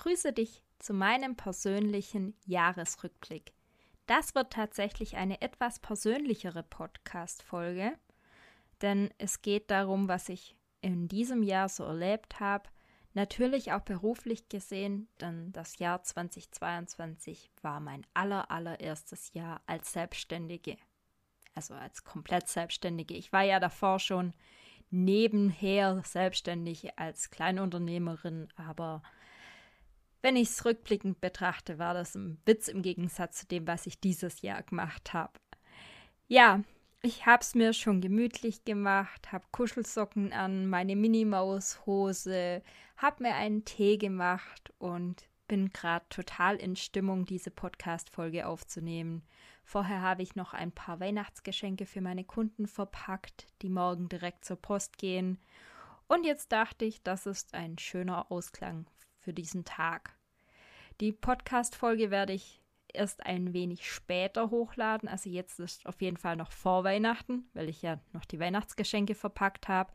Hallo, ich grüße dich zu meinem persönlichen Jahresrückblick. Das wird tatsächlich eine etwas persönlichere Podcast-Folge, denn es geht darum, was ich in diesem Jahr so erlebt habe. Natürlich auch beruflich gesehen, denn das Jahr 2022 war mein aller, allererstes Jahr als Selbstständige. Also als komplett Selbstständige. Ich war ja davor schon nebenher selbstständig als Kleinunternehmerin, aber wenn ich es rückblickend betrachte, war das ein Witz im Gegensatz zu dem, was ich dieses Jahr gemacht habe. Ja, ich habe es mir schon gemütlich gemacht, habe Kuschelsocken an, meine Minimaus-Hose, habe mir einen Tee gemacht und bin gerade total in Stimmung, diese Podcast-Folge aufzunehmen. Vorher habe ich noch ein paar Weihnachtsgeschenke für meine Kunden verpackt, die morgen direkt zur Post gehen. Und jetzt dachte ich, das ist ein schöner Ausklang für diesen Tag. Die Podcast-Folge werde ich erst ein wenig später hochladen. Also jetzt ist auf jeden Fall noch vor Weihnachten, weil ich ja noch die Weihnachtsgeschenke verpackt habe.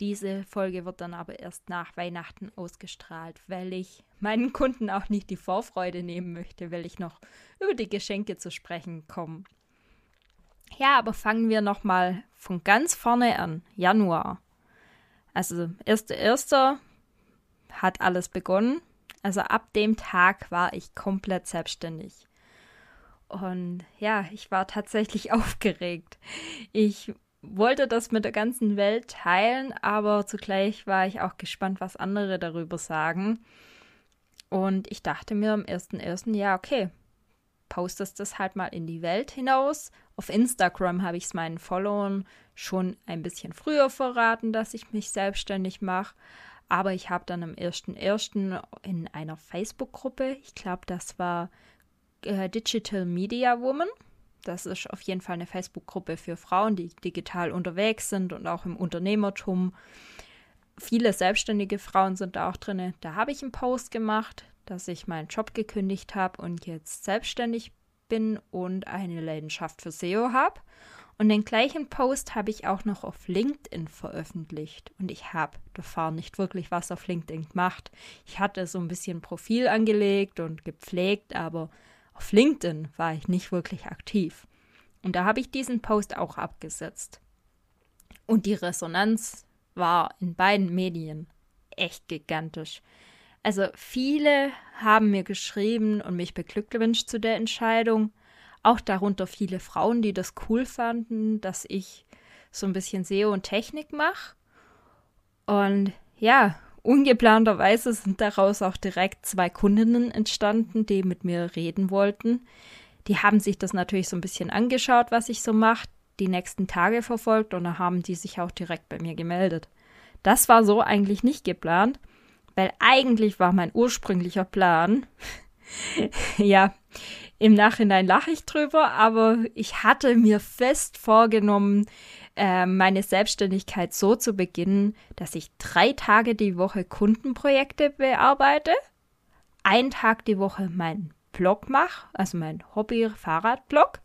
Diese Folge wird dann aber erst nach Weihnachten ausgestrahlt, weil ich meinen Kunden auch nicht die Vorfreude nehmen möchte, weil ich noch über die Geschenke zu sprechen komme. Ja, aber fangen wir nochmal von ganz vorne an. Januar. Also 1.1 hat alles begonnen. Also ab dem Tag war ich komplett selbstständig. Und ja, ich war tatsächlich aufgeregt. Ich wollte das mit der ganzen Welt teilen, aber zugleich war ich auch gespannt, was andere darüber sagen. Und ich dachte mir am 1.1. ja, okay, postest das halt mal in die Welt hinaus. Auf Instagram habe ich es meinen Followern schon ein bisschen früher verraten, dass ich mich selbstständig mache. Aber ich habe dann am 1.1. in einer Facebook-Gruppe, ich glaube, das war äh, Digital Media Woman. Das ist auf jeden Fall eine Facebook-Gruppe für Frauen, die digital unterwegs sind und auch im Unternehmertum. Viele selbstständige Frauen sind da auch drin. Da habe ich einen Post gemacht, dass ich meinen Job gekündigt habe und jetzt selbstständig bin und eine Leidenschaft für SEO habe. Und den gleichen Post habe ich auch noch auf LinkedIn veröffentlicht. Und ich habe davor nicht wirklich was auf LinkedIn gemacht. Ich hatte so ein bisschen Profil angelegt und gepflegt, aber auf LinkedIn war ich nicht wirklich aktiv. Und da habe ich diesen Post auch abgesetzt. Und die Resonanz war in beiden Medien echt gigantisch. Also viele haben mir geschrieben und mich beglückwünscht zu der Entscheidung auch darunter viele Frauen, die das cool fanden, dass ich so ein bisschen SEO und Technik mache. Und ja, ungeplanterweise sind daraus auch direkt zwei Kundinnen entstanden, die mit mir reden wollten. Die haben sich das natürlich so ein bisschen angeschaut, was ich so mache, die nächsten Tage verfolgt und da haben die sich auch direkt bei mir gemeldet. Das war so eigentlich nicht geplant, weil eigentlich war mein ursprünglicher Plan, ja, im Nachhinein lache ich drüber, aber ich hatte mir fest vorgenommen, äh, meine Selbstständigkeit so zu beginnen, dass ich drei Tage die Woche Kundenprojekte bearbeite, einen Tag die Woche meinen Blog mache, also mein Hobby-Fahrradblog,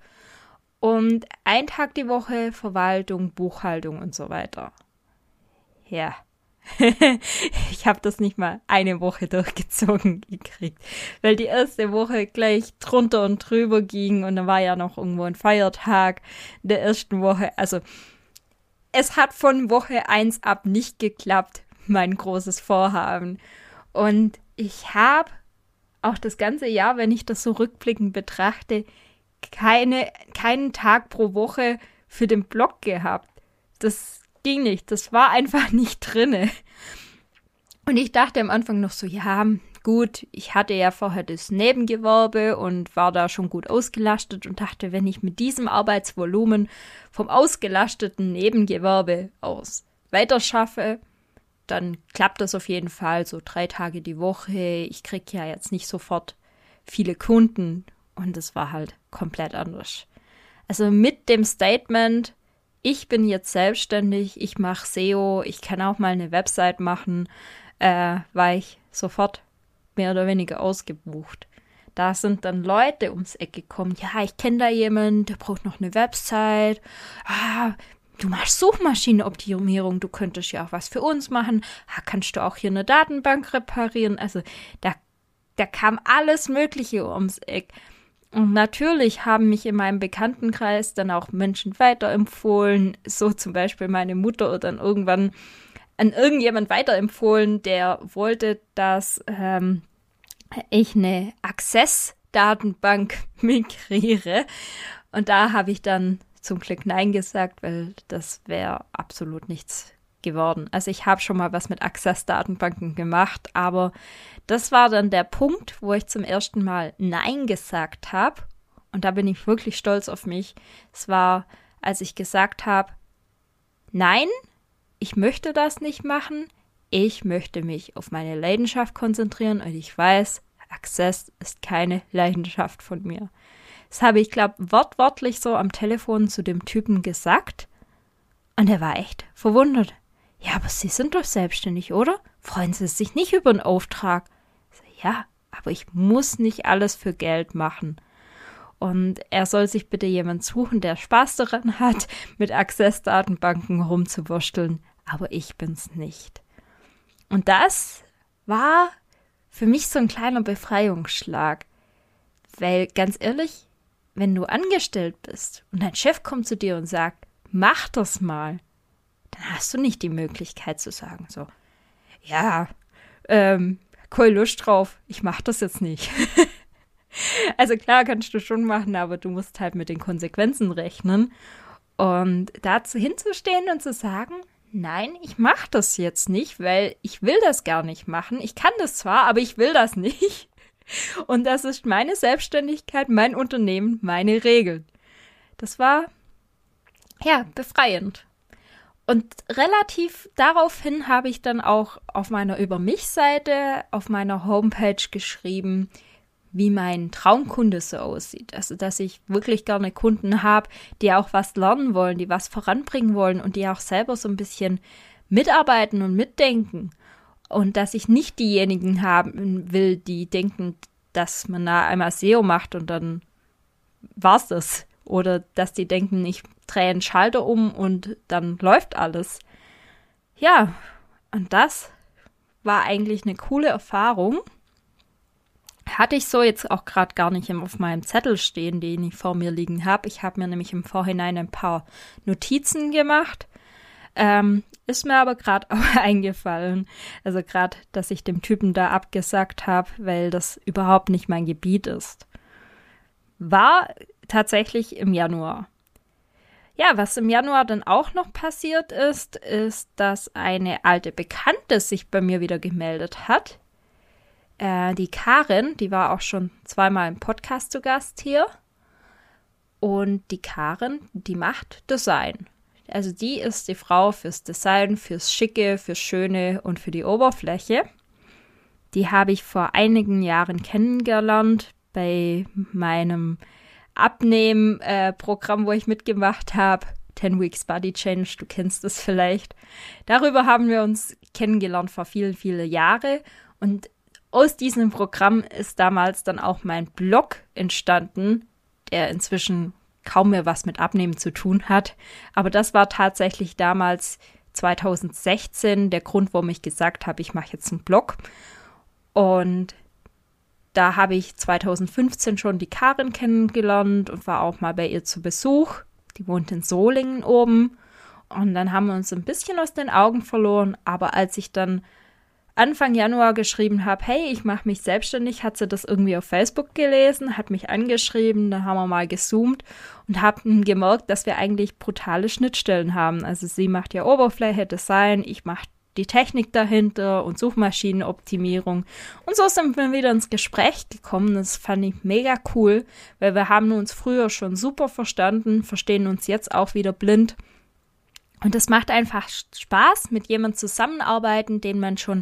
und einen Tag die Woche Verwaltung, Buchhaltung und so weiter. Ja. ich habe das nicht mal eine Woche durchgezogen gekriegt, weil die erste Woche gleich drunter und drüber ging und dann war ja noch irgendwo ein Feiertag in der ersten Woche. Also es hat von Woche eins ab nicht geklappt, mein großes Vorhaben. Und ich habe auch das ganze Jahr, wenn ich das so rückblickend betrachte, keine, keinen Tag pro Woche für den Blog gehabt. Das ging nicht. Das war einfach nicht drinne. Und ich dachte am Anfang noch so, ja, gut, ich hatte ja vorher das Nebengewerbe und war da schon gut ausgelastet und dachte, wenn ich mit diesem Arbeitsvolumen vom ausgelasteten Nebengewerbe aus weiter schaffe, dann klappt das auf jeden Fall so drei Tage die Woche. Ich kriege ja jetzt nicht sofort viele Kunden und es war halt komplett anders. Also mit dem Statement, ich bin jetzt selbstständig, ich mache SEO, ich kann auch mal eine Website machen, äh, war ich sofort mehr oder weniger ausgebucht. Da sind dann Leute ums Eck gekommen. Ja, ich kenne da jemanden, der braucht noch eine Website. Ah, du machst Suchmaschinenoptimierung, du könntest ja auch was für uns machen. Ah, kannst du auch hier eine Datenbank reparieren? Also da, da kam alles Mögliche ums Eck. Und natürlich haben mich in meinem Bekanntenkreis dann auch Menschen weiterempfohlen, so zum Beispiel meine Mutter oder dann irgendwann an irgendjemand weiterempfohlen, der wollte, dass ähm, ich eine Access-Datenbank migriere. Und da habe ich dann zum Glück Nein gesagt, weil das wäre absolut nichts geworden. Also ich habe schon mal was mit Access-Datenbanken gemacht, aber das war dann der Punkt, wo ich zum ersten Mal Nein gesagt habe. Und da bin ich wirklich stolz auf mich. Es war, als ich gesagt habe, nein, ich möchte das nicht machen. Ich möchte mich auf meine Leidenschaft konzentrieren und ich weiß, Access ist keine Leidenschaft von mir. Das habe ich, glaube wortwörtlich so am Telefon zu dem Typen gesagt. Und er war echt verwundert. Ja, aber Sie sind doch selbstständig, oder? Freuen Sie sich nicht über einen Auftrag? Ja, aber ich muss nicht alles für Geld machen. Und er soll sich bitte jemand suchen, der Spaß daran hat, mit Access-Datenbanken rumzuwursteln. Aber ich bin's nicht. Und das war für mich so ein kleiner Befreiungsschlag. Weil ganz ehrlich, wenn du angestellt bist und dein Chef kommt zu dir und sagt, mach das mal, dann hast du nicht die Möglichkeit zu sagen, so, ja, ähm, kein Lust drauf, ich mach das jetzt nicht. also klar kannst du schon machen, aber du musst halt mit den Konsequenzen rechnen. Und dazu hinzustehen und zu sagen, nein, ich mach das jetzt nicht, weil ich will das gar nicht machen. Ich kann das zwar, aber ich will das nicht. Und das ist meine Selbstständigkeit, mein Unternehmen, meine Regeln. Das war, ja, befreiend. Und relativ daraufhin habe ich dann auch auf meiner Über mich-Seite, auf meiner Homepage geschrieben, wie mein Traumkunde so aussieht. Also, dass ich wirklich gerne Kunden habe, die auch was lernen wollen, die was voranbringen wollen und die auch selber so ein bisschen mitarbeiten und mitdenken. Und dass ich nicht diejenigen haben will, die denken, dass man da einmal SEO macht und dann war's das. Oder dass die denken, ich drehe einen Schalter um und dann läuft alles. Ja, und das war eigentlich eine coole Erfahrung. Hatte ich so jetzt auch gerade gar nicht auf meinem Zettel stehen, den ich vor mir liegen habe. Ich habe mir nämlich im Vorhinein ein paar Notizen gemacht. Ähm, ist mir aber gerade auch eingefallen. Also gerade, dass ich dem Typen da abgesagt habe, weil das überhaupt nicht mein Gebiet ist. War tatsächlich im Januar. Ja, was im Januar dann auch noch passiert ist, ist, dass eine alte Bekannte sich bei mir wieder gemeldet hat. Äh, die Karin, die war auch schon zweimal im Podcast zu Gast hier. Und die Karin, die macht Design. Also die ist die Frau fürs Design, fürs Schicke, fürs Schöne und für die Oberfläche. Die habe ich vor einigen Jahren kennengelernt bei meinem Abnehmen-Programm, wo ich mitgemacht habe. 10 Weeks Body Change, du kennst es vielleicht. Darüber haben wir uns kennengelernt vor vielen, vielen Jahren. Und aus diesem Programm ist damals dann auch mein Blog entstanden, der inzwischen kaum mehr was mit Abnehmen zu tun hat. Aber das war tatsächlich damals 2016 der Grund, warum ich gesagt habe, ich mache jetzt einen Blog. Und da habe ich 2015 schon die Karin kennengelernt und war auch mal bei ihr zu Besuch. Die wohnt in Solingen oben. Und dann haben wir uns ein bisschen aus den Augen verloren. Aber als ich dann Anfang Januar geschrieben habe, hey, ich mache mich selbstständig, hat sie das irgendwie auf Facebook gelesen, hat mich angeschrieben, dann haben wir mal gezoomt und haben gemerkt, dass wir eigentlich brutale Schnittstellen haben. Also sie macht ja Oberfläche, Design, ich mache die Technik dahinter und Suchmaschinenoptimierung. Und so sind wir wieder ins Gespräch gekommen. Das fand ich mega cool, weil wir haben uns früher schon super verstanden, verstehen uns jetzt auch wieder blind. Und es macht einfach Spaß, mit jemandem zusammenarbeiten, den man schon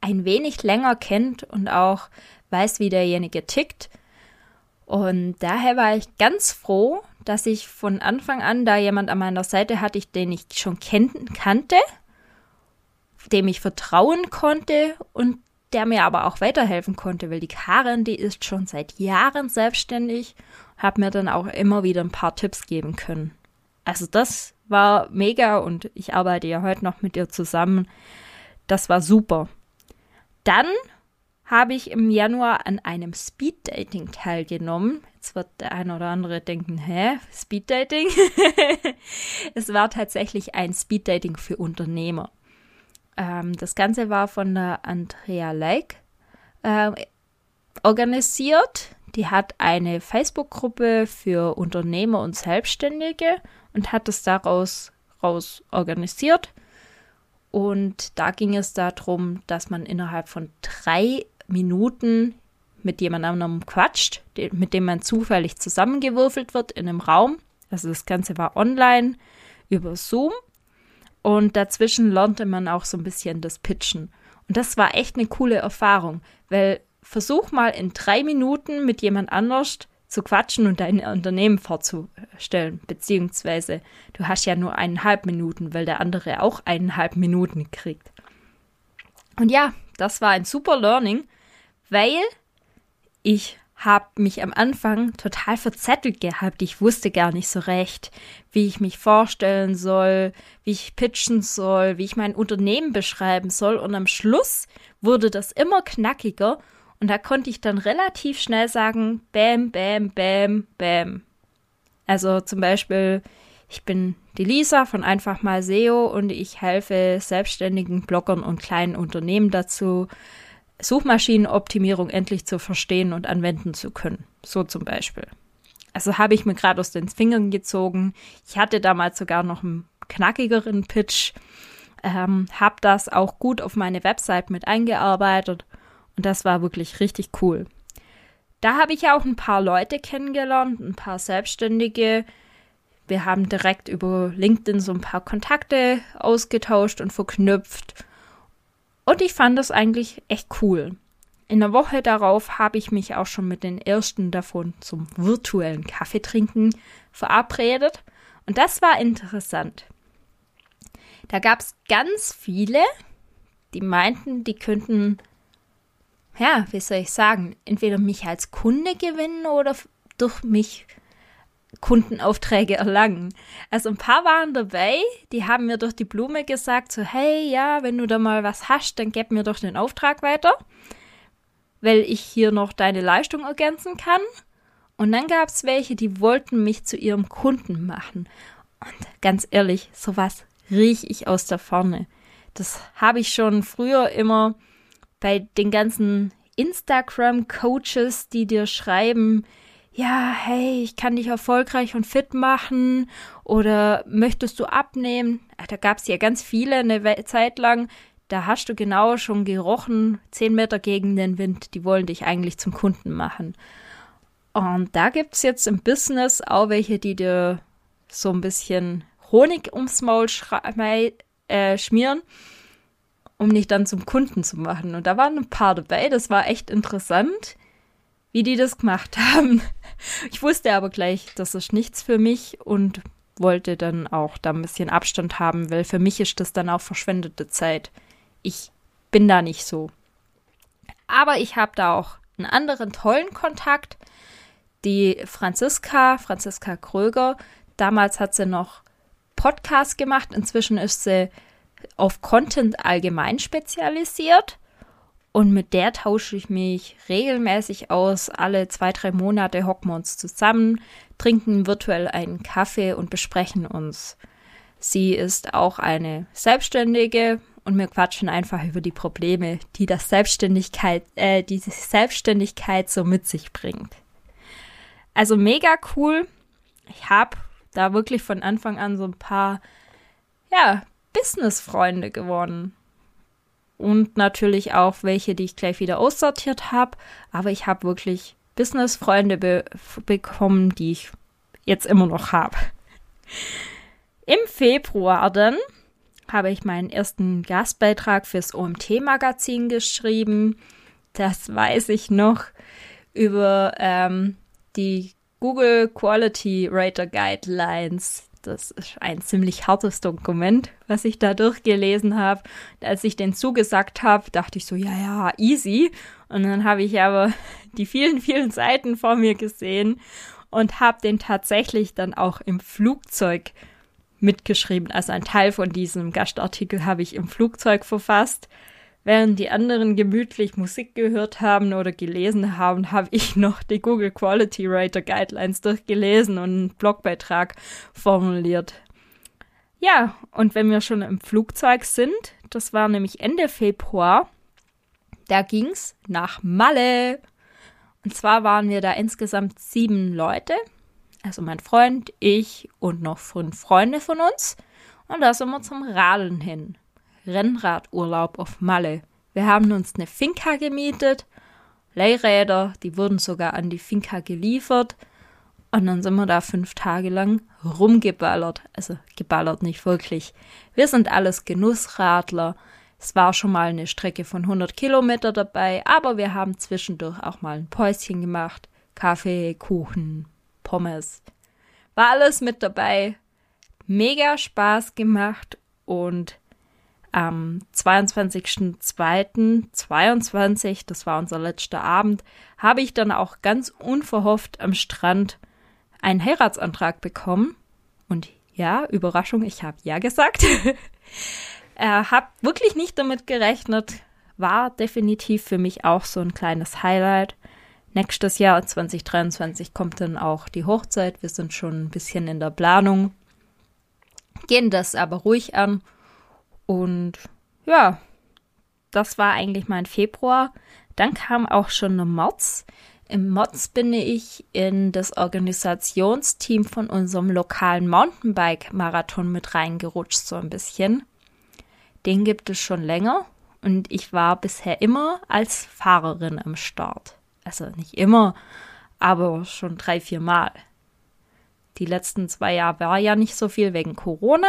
ein wenig länger kennt und auch weiß, wie derjenige tickt. Und daher war ich ganz froh, dass ich von Anfang an da jemand an meiner Seite hatte, den ich schon kannte, dem ich vertrauen konnte und der mir aber auch weiterhelfen konnte, weil die Karin, die ist schon seit Jahren selbstständig, hat mir dann auch immer wieder ein paar Tipps geben können. Also das war mega und ich arbeite ja heute noch mit ihr zusammen. Das war super. Dann habe ich im Januar an einem Speeddating teilgenommen. Jetzt wird der eine oder andere denken, hä, Speeddating? es war tatsächlich ein Speeddating für Unternehmer. Ähm, das Ganze war von der Andrea Leik äh, organisiert. Die hat eine Facebook-Gruppe für Unternehmer und Selbstständige und hat es daraus raus organisiert. Und da ging es darum, dass man innerhalb von drei Minuten mit jemand anderem quatscht, mit dem man zufällig zusammengewürfelt wird in einem Raum. Also das Ganze war online über Zoom. Und dazwischen lernte man auch so ein bisschen das Pitchen. Und das war echt eine coole Erfahrung, weil versuch mal in drei Minuten mit jemand anders zu quatschen und dein Unternehmen vorzustellen, beziehungsweise du hast ja nur eineinhalb Minuten, weil der andere auch eineinhalb Minuten kriegt. Und ja, das war ein super Learning, weil ich habe mich am Anfang total verzettelt gehabt. Ich wusste gar nicht so recht, wie ich mich vorstellen soll, wie ich pitchen soll, wie ich mein Unternehmen beschreiben soll. Und am Schluss wurde das immer knackiger und da konnte ich dann relativ schnell sagen, bam, bam, bam, bam. Also zum Beispiel, ich bin die Lisa von Einfach mal SEO und ich helfe selbstständigen Bloggern und kleinen Unternehmen dazu, Suchmaschinenoptimierung endlich zu verstehen und anwenden zu können. So zum Beispiel. Also habe ich mir gerade aus den Fingern gezogen. Ich hatte damals sogar noch einen knackigeren Pitch, ähm, habe das auch gut auf meine Website mit eingearbeitet und das war wirklich richtig cool. Da habe ich auch ein paar Leute kennengelernt, ein paar Selbstständige. Wir haben direkt über LinkedIn so ein paar Kontakte ausgetauscht und verknüpft und ich fand das eigentlich echt cool. In der Woche darauf habe ich mich auch schon mit den ersten davon zum virtuellen Kaffeetrinken verabredet. Und das war interessant. Da gab es ganz viele, die meinten, die könnten, ja, wie soll ich sagen, entweder mich als Kunde gewinnen oder durch mich Kundenaufträge erlangen. Also ein paar waren dabei, die haben mir durch die Blume gesagt, so hey, ja, wenn du da mal was hast, dann gib mir doch den Auftrag weiter, weil ich hier noch deine Leistung ergänzen kann. Und dann gab es welche, die wollten mich zu ihrem Kunden machen. Und ganz ehrlich, sowas riech ich aus der Ferne. Das habe ich schon früher immer bei den ganzen Instagram-Coaches, die dir schreiben, ja, hey, ich kann dich erfolgreich und fit machen oder möchtest du abnehmen? Da gab es ja ganz viele eine Zeit lang. Da hast du genau schon gerochen, zehn Meter gegen den Wind, die wollen dich eigentlich zum Kunden machen. Und da gibt es jetzt im Business auch welche, die dir so ein bisschen Honig ums Maul äh, schmieren, um dich dann zum Kunden zu machen. Und da waren ein paar dabei, das war echt interessant wie die das gemacht haben. Ich wusste aber gleich, das ist nichts für mich und wollte dann auch da ein bisschen Abstand haben, weil für mich ist das dann auch verschwendete Zeit. Ich bin da nicht so. Aber ich habe da auch einen anderen tollen Kontakt. Die Franziska, Franziska Kröger, damals hat sie noch Podcast gemacht, inzwischen ist sie auf Content allgemein spezialisiert und mit der tausche ich mich regelmäßig aus. Alle zwei, drei Monate hocken wir uns zusammen, trinken virtuell einen Kaffee und besprechen uns. Sie ist auch eine Selbstständige und wir quatschen einfach über die Probleme, die das Selbstständigkeit, äh, die Selbstständigkeit so mit sich bringt. Also mega cool. Ich habe da wirklich von Anfang an so ein paar, ja, Business-Freunde gewonnen und natürlich auch welche, die ich gleich wieder aussortiert habe. Aber ich habe wirklich Business-Freunde be bekommen, die ich jetzt immer noch habe. Im Februar dann habe ich meinen ersten Gastbeitrag fürs OMT-Magazin geschrieben. Das weiß ich noch über ähm, die Google Quality Rater Guidelines. Das ist ein ziemlich hartes Dokument, was ich da durchgelesen habe. Als ich den zugesagt habe, dachte ich so, ja, ja, easy. Und dann habe ich aber die vielen, vielen Seiten vor mir gesehen und habe den tatsächlich dann auch im Flugzeug mitgeschrieben. Also ein Teil von diesem Gastartikel habe ich im Flugzeug verfasst. Während die anderen gemütlich Musik gehört haben oder gelesen haben, habe ich noch die Google Quality Rater Guidelines durchgelesen und einen Blogbeitrag formuliert. Ja, und wenn wir schon im Flugzeug sind, das war nämlich Ende Februar, da ging's nach Malle. Und zwar waren wir da insgesamt sieben Leute. Also mein Freund, ich und noch fünf Freunde von uns. Und da sind wir zum Radeln hin. Rennradurlaub auf Malle. Wir haben uns eine Finca gemietet, Leihräder, die wurden sogar an die Finca geliefert. Und dann sind wir da fünf Tage lang rumgeballert. Also geballert nicht wirklich. Wir sind alles Genussradler. Es war schon mal eine Strecke von 100 Kilometer dabei, aber wir haben zwischendurch auch mal ein Päuschen gemacht. Kaffee, Kuchen, Pommes. War alles mit dabei. Mega Spaß gemacht und am 22.02.22, das war unser letzter Abend, habe ich dann auch ganz unverhofft am Strand einen Heiratsantrag bekommen. Und ja, Überraschung, ich habe ja gesagt. Er hat wirklich nicht damit gerechnet, war definitiv für mich auch so ein kleines Highlight. Nächstes Jahr 2023 kommt dann auch die Hochzeit. Wir sind schon ein bisschen in der Planung, gehen das aber ruhig an und ja, das war eigentlich mein Februar. Dann kam auch schon der März. Im März bin ich in das Organisationsteam von unserem lokalen Mountainbike-Marathon mit reingerutscht, so ein bisschen. Den gibt es schon länger und ich war bisher immer als Fahrerin am Start. Also nicht immer, aber schon drei, vier Mal. Die letzten zwei Jahre war ja nicht so viel wegen Corona.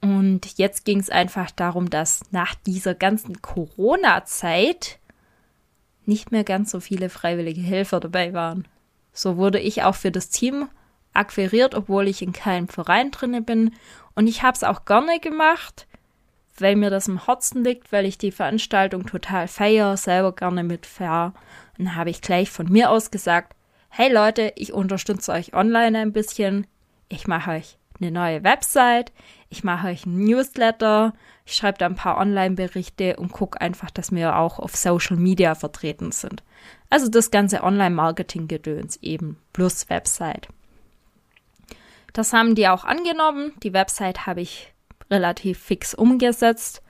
Und jetzt ging es einfach darum, dass nach dieser ganzen Corona-Zeit nicht mehr ganz so viele freiwillige Helfer dabei waren. So wurde ich auch für das Team akquiriert, obwohl ich in keinem Verein drinne bin. Und ich habe es auch gerne gemacht, weil mir das im Herzen liegt, weil ich die Veranstaltung total feiere, selber gerne mitfahre. Und habe ich gleich von mir aus gesagt, hey Leute, ich unterstütze euch online ein bisschen. Ich mache euch eine neue Website, ich mache euch ein Newsletter, ich schreibe da ein paar Online-Berichte und gucke einfach, dass wir auch auf Social Media vertreten sind. Also das ganze Online-Marketing-Gedöns eben, plus Website. Das haben die auch angenommen. Die Website habe ich relativ fix umgesetzt.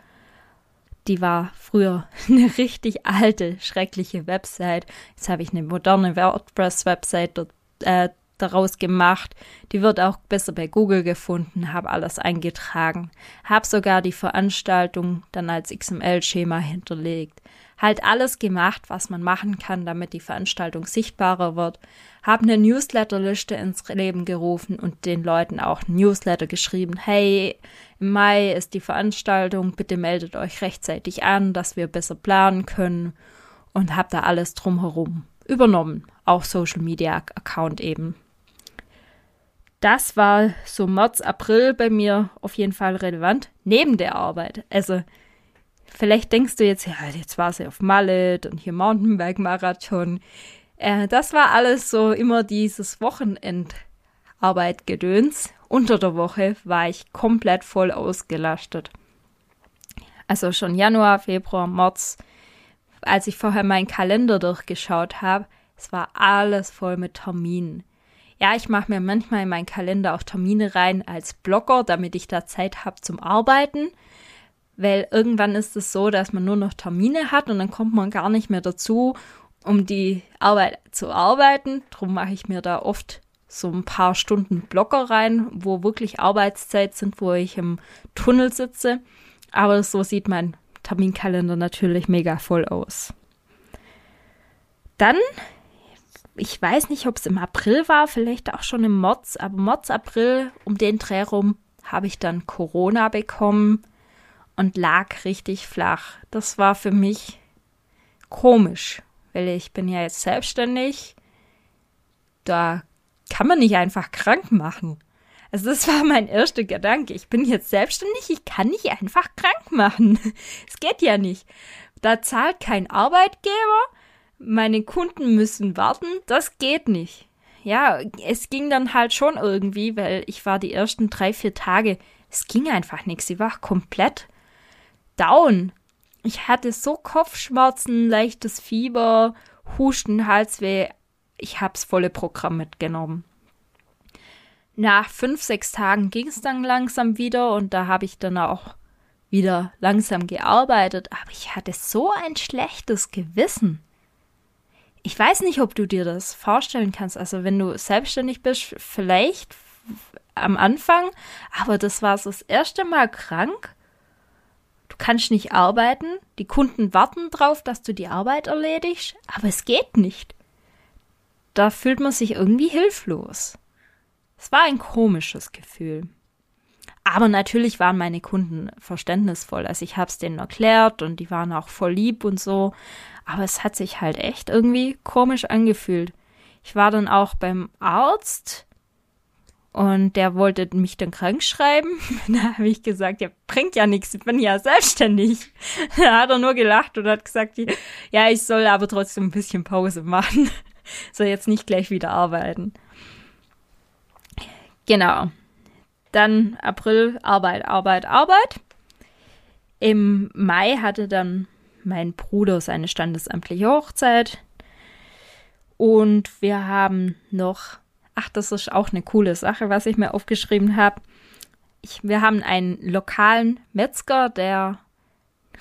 Die war früher eine richtig alte, schreckliche Website. Jetzt habe ich eine moderne WordPress-Website äh, daraus gemacht. Die wird auch besser bei Google gefunden, habe alles eingetragen, habe sogar die Veranstaltung dann als XML-Schema hinterlegt. Halt alles gemacht, was man machen kann, damit die Veranstaltung sichtbarer wird. Habe eine Newsletterliste ins Leben gerufen und den Leuten auch Newsletter geschrieben. Hey, im Mai ist die Veranstaltung, bitte meldet euch rechtzeitig an, dass wir besser planen können. Und habe da alles drumherum übernommen. Auch Social Media Account eben das war so März, April bei mir auf jeden Fall relevant, neben der Arbeit. Also, vielleicht denkst du jetzt, ja, jetzt war sie auf Mallet und hier Mountainbike-Marathon. Äh, das war alles so immer dieses Wochenendarbeit-Gedöns. Unter der Woche war ich komplett voll ausgelastet. Also schon Januar, Februar, März, als ich vorher meinen Kalender durchgeschaut habe, es war alles voll mit Terminen. Ja, ich mache mir manchmal in meinen Kalender auch Termine rein als Blogger, damit ich da Zeit habe zum Arbeiten. Weil irgendwann ist es so, dass man nur noch Termine hat und dann kommt man gar nicht mehr dazu, um die Arbeit zu arbeiten. Darum mache ich mir da oft so ein paar Stunden Blogger rein, wo wirklich Arbeitszeit sind, wo ich im Tunnel sitze. Aber so sieht mein Terminkalender natürlich mega voll aus. Dann ich weiß nicht, ob es im April war, vielleicht auch schon im März, aber März, April, um den Dreh rum, habe ich dann Corona bekommen und lag richtig flach. Das war für mich komisch, weil ich bin ja jetzt selbstständig. Da kann man nicht einfach krank machen. Also das war mein erster Gedanke. Ich bin jetzt selbstständig, ich kann nicht einfach krank machen. Es geht ja nicht. Da zahlt kein Arbeitgeber, meine Kunden müssen warten, das geht nicht. Ja, es ging dann halt schon irgendwie, weil ich war die ersten drei, vier Tage, es ging einfach nichts. Ich war komplett down. Ich hatte so Kopfschmerzen, leichtes Fieber, Husten, Halsweh. Ich hab's volle Programm mitgenommen. Nach fünf, sechs Tagen ging es dann langsam wieder und da habe ich dann auch wieder langsam gearbeitet, aber ich hatte so ein schlechtes Gewissen. Ich weiß nicht, ob du dir das vorstellen kannst. Also, wenn du selbstständig bist, vielleicht am Anfang, aber das war das erste Mal krank. Du kannst nicht arbeiten, die Kunden warten drauf, dass du die Arbeit erledigst, aber es geht nicht. Da fühlt man sich irgendwie hilflos. Es war ein komisches Gefühl. Aber natürlich waren meine Kunden verständnisvoll. Also ich habe es denen erklärt und die waren auch voll lieb und so. Aber es hat sich halt echt irgendwie komisch angefühlt. Ich war dann auch beim Arzt und der wollte mich dann krank schreiben. da habe ich gesagt, ja, bringt ja nichts, ich bin ja selbstständig. da hat er nur gelacht und hat gesagt, ja, ich soll aber trotzdem ein bisschen Pause machen. soll jetzt nicht gleich wieder arbeiten. Genau. Dann April, Arbeit, Arbeit, Arbeit. Im Mai hatte dann mein Bruder seine standesamtliche Hochzeit. Und wir haben noch, ach, das ist auch eine coole Sache, was ich mir aufgeschrieben habe. wir haben einen lokalen Metzger, der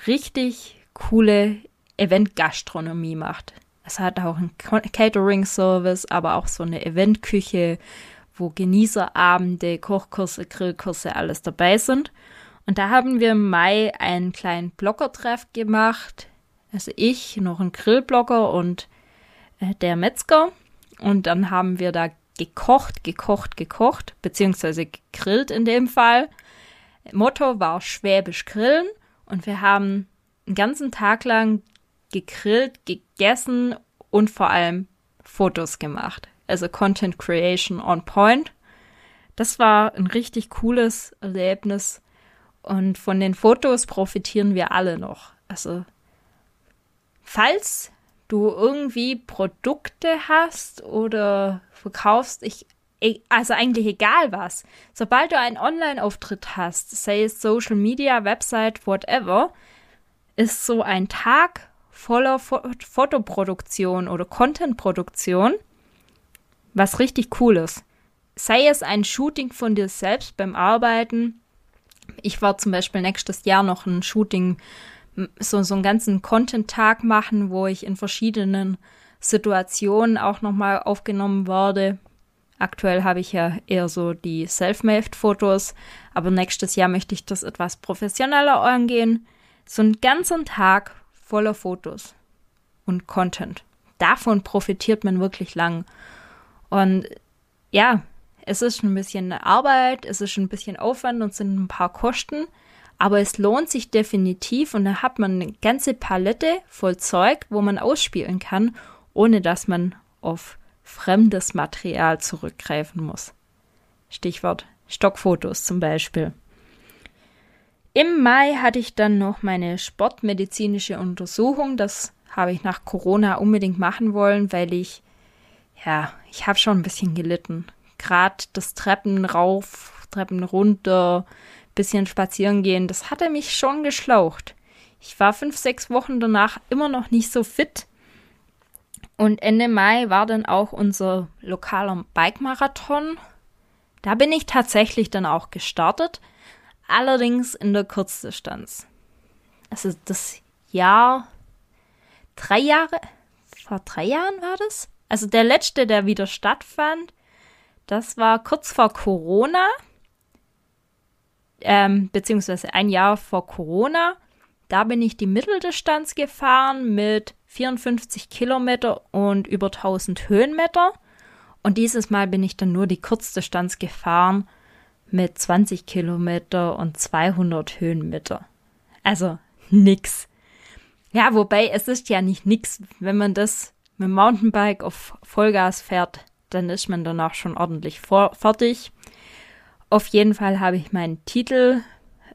richtig coole Event-Gastronomie macht. Es hat auch einen Catering-Service, aber auch so eine Eventküche wo Genießerabende, Kochkurse, Grillkurse, alles dabei sind. Und da haben wir im Mai einen kleinen Bloggertreff gemacht. Also ich, noch ein Grillblogger und äh, der Metzger. Und dann haben wir da gekocht, gekocht, gekocht, beziehungsweise gegrillt in dem Fall. Motto war Schwäbisch Grillen. Und wir haben einen ganzen Tag lang gegrillt, gegessen und vor allem Fotos gemacht also Content Creation on Point. Das war ein richtig cooles Erlebnis und von den Fotos profitieren wir alle noch. Also, falls du irgendwie Produkte hast oder verkaufst, ich, also eigentlich egal was, sobald du einen Online-Auftritt hast, sei es Social Media, Website, whatever, ist so ein Tag voller Fotoproduktion oder Contentproduktion was richtig Cooles. Sei es ein Shooting von dir selbst beim Arbeiten. Ich war zum Beispiel nächstes Jahr noch ein Shooting, so, so einen ganzen Content-Tag machen, wo ich in verschiedenen Situationen auch nochmal aufgenommen werde. Aktuell habe ich ja eher so die Self-Made-Fotos, aber nächstes Jahr möchte ich das etwas professioneller angehen. So einen ganzen Tag voller Fotos und Content. Davon profitiert man wirklich lang. Und ja, es ist ein bisschen Arbeit, es ist ein bisschen Aufwand und sind ein paar Kosten, aber es lohnt sich definitiv und da hat man eine ganze Palette voll Zeug, wo man ausspielen kann, ohne dass man auf fremdes Material zurückgreifen muss. Stichwort Stockfotos zum Beispiel. Im Mai hatte ich dann noch meine sportmedizinische Untersuchung. Das habe ich nach Corona unbedingt machen wollen, weil ich ja, ich habe schon ein bisschen gelitten. Gerade das Treppen rauf, Treppen runter, bisschen spazieren gehen, das hatte mich schon geschlaucht. Ich war fünf, sechs Wochen danach immer noch nicht so fit. Und Ende Mai war dann auch unser lokaler Bike-Marathon. Da bin ich tatsächlich dann auch gestartet, allerdings in der Kurzdistanz. Also das Jahr, drei Jahre, vor drei Jahren war das? Also der letzte, der wieder stattfand, das war kurz vor Corona, ähm, beziehungsweise ein Jahr vor Corona. Da bin ich die Mitteldistanz gefahren mit 54 Kilometer und über 1000 Höhenmeter. Und dieses Mal bin ich dann nur die Kurzdistanz gefahren mit 20 Kilometer und 200 Höhenmeter. Also nix. Ja, wobei es ist ja nicht nix, wenn man das mit dem Mountainbike auf Vollgas fährt, dann ist man danach schon ordentlich fertig. Auf jeden Fall habe ich meinen Titel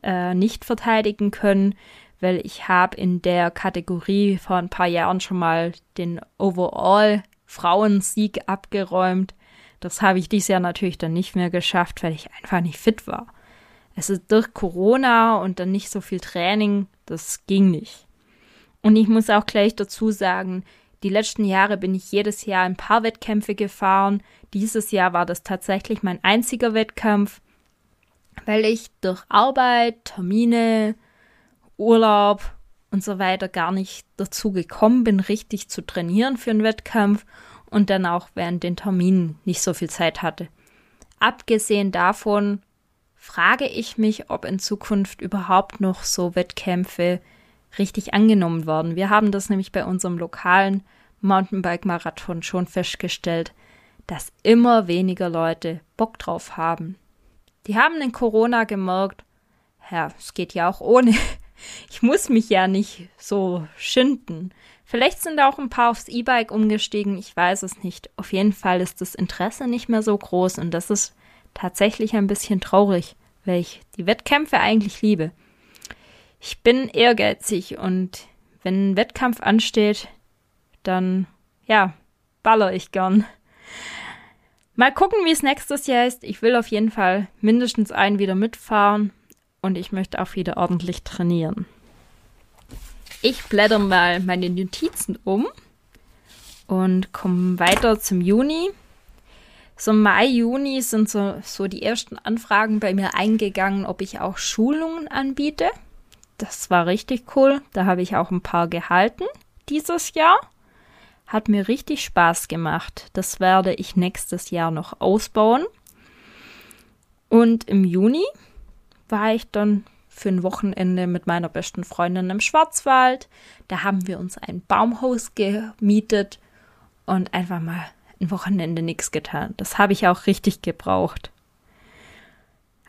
äh, nicht verteidigen können, weil ich habe in der Kategorie vor ein paar Jahren schon mal den Overall Frauensieg abgeräumt. Das habe ich dieses Jahr natürlich dann nicht mehr geschafft, weil ich einfach nicht fit war. Es ist durch Corona und dann nicht so viel Training, das ging nicht. Und ich muss auch gleich dazu sagen, die letzten Jahre bin ich jedes Jahr ein paar Wettkämpfe gefahren. Dieses Jahr war das tatsächlich mein einziger Wettkampf, weil ich durch Arbeit, Termine, Urlaub und so weiter gar nicht dazu gekommen bin, richtig zu trainieren für einen Wettkampf und dann auch während den Terminen nicht so viel Zeit hatte. Abgesehen davon frage ich mich, ob in Zukunft überhaupt noch so Wettkämpfe richtig angenommen worden. Wir haben das nämlich bei unserem lokalen Mountainbike-Marathon schon festgestellt, dass immer weniger Leute Bock drauf haben. Die haben in Corona gemerkt, ja, es geht ja auch ohne. Ich muss mich ja nicht so schinden. Vielleicht sind auch ein paar aufs E-Bike umgestiegen, ich weiß es nicht. Auf jeden Fall ist das Interesse nicht mehr so groß und das ist tatsächlich ein bisschen traurig, weil ich die Wettkämpfe eigentlich liebe. Ich bin ehrgeizig und wenn ein Wettkampf ansteht, dann ja, baller ich gern. Mal gucken, wie es nächstes Jahr ist. Ich will auf jeden Fall mindestens einen wieder mitfahren und ich möchte auch wieder ordentlich trainieren. Ich blätter mal meine Notizen um und komme weiter zum Juni. So Mai, Juni sind so, so die ersten Anfragen bei mir eingegangen, ob ich auch Schulungen anbiete. Das war richtig cool. Da habe ich auch ein paar gehalten dieses Jahr. Hat mir richtig Spaß gemacht. Das werde ich nächstes Jahr noch ausbauen. Und im Juni war ich dann für ein Wochenende mit meiner besten Freundin im Schwarzwald. Da haben wir uns ein Baumhaus gemietet und einfach mal ein Wochenende nichts getan. Das habe ich auch richtig gebraucht.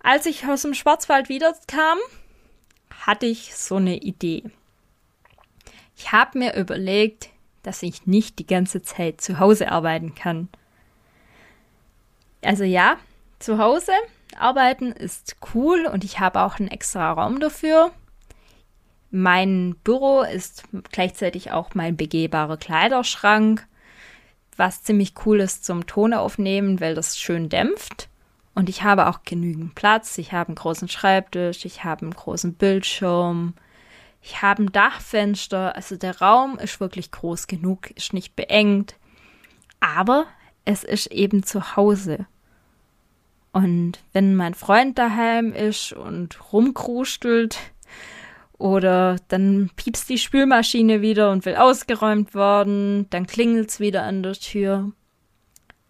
Als ich aus dem Schwarzwald wiederkam, hatte ich so eine Idee. Ich habe mir überlegt, dass ich nicht die ganze Zeit zu Hause arbeiten kann. Also ja, zu Hause arbeiten ist cool und ich habe auch einen extra Raum dafür. Mein Büro ist gleichzeitig auch mein begehbarer Kleiderschrank, was ziemlich cool ist zum Tone aufnehmen, weil das schön dämpft. Und ich habe auch genügend Platz. Ich habe einen großen Schreibtisch, ich habe einen großen Bildschirm, ich habe ein Dachfenster, also der Raum ist wirklich groß genug, ist nicht beengt. Aber es ist eben zu Hause. Und wenn mein Freund daheim ist und rumkrustelt oder dann piepst die Spülmaschine wieder und will ausgeräumt worden, dann klingelt's wieder an der Tür.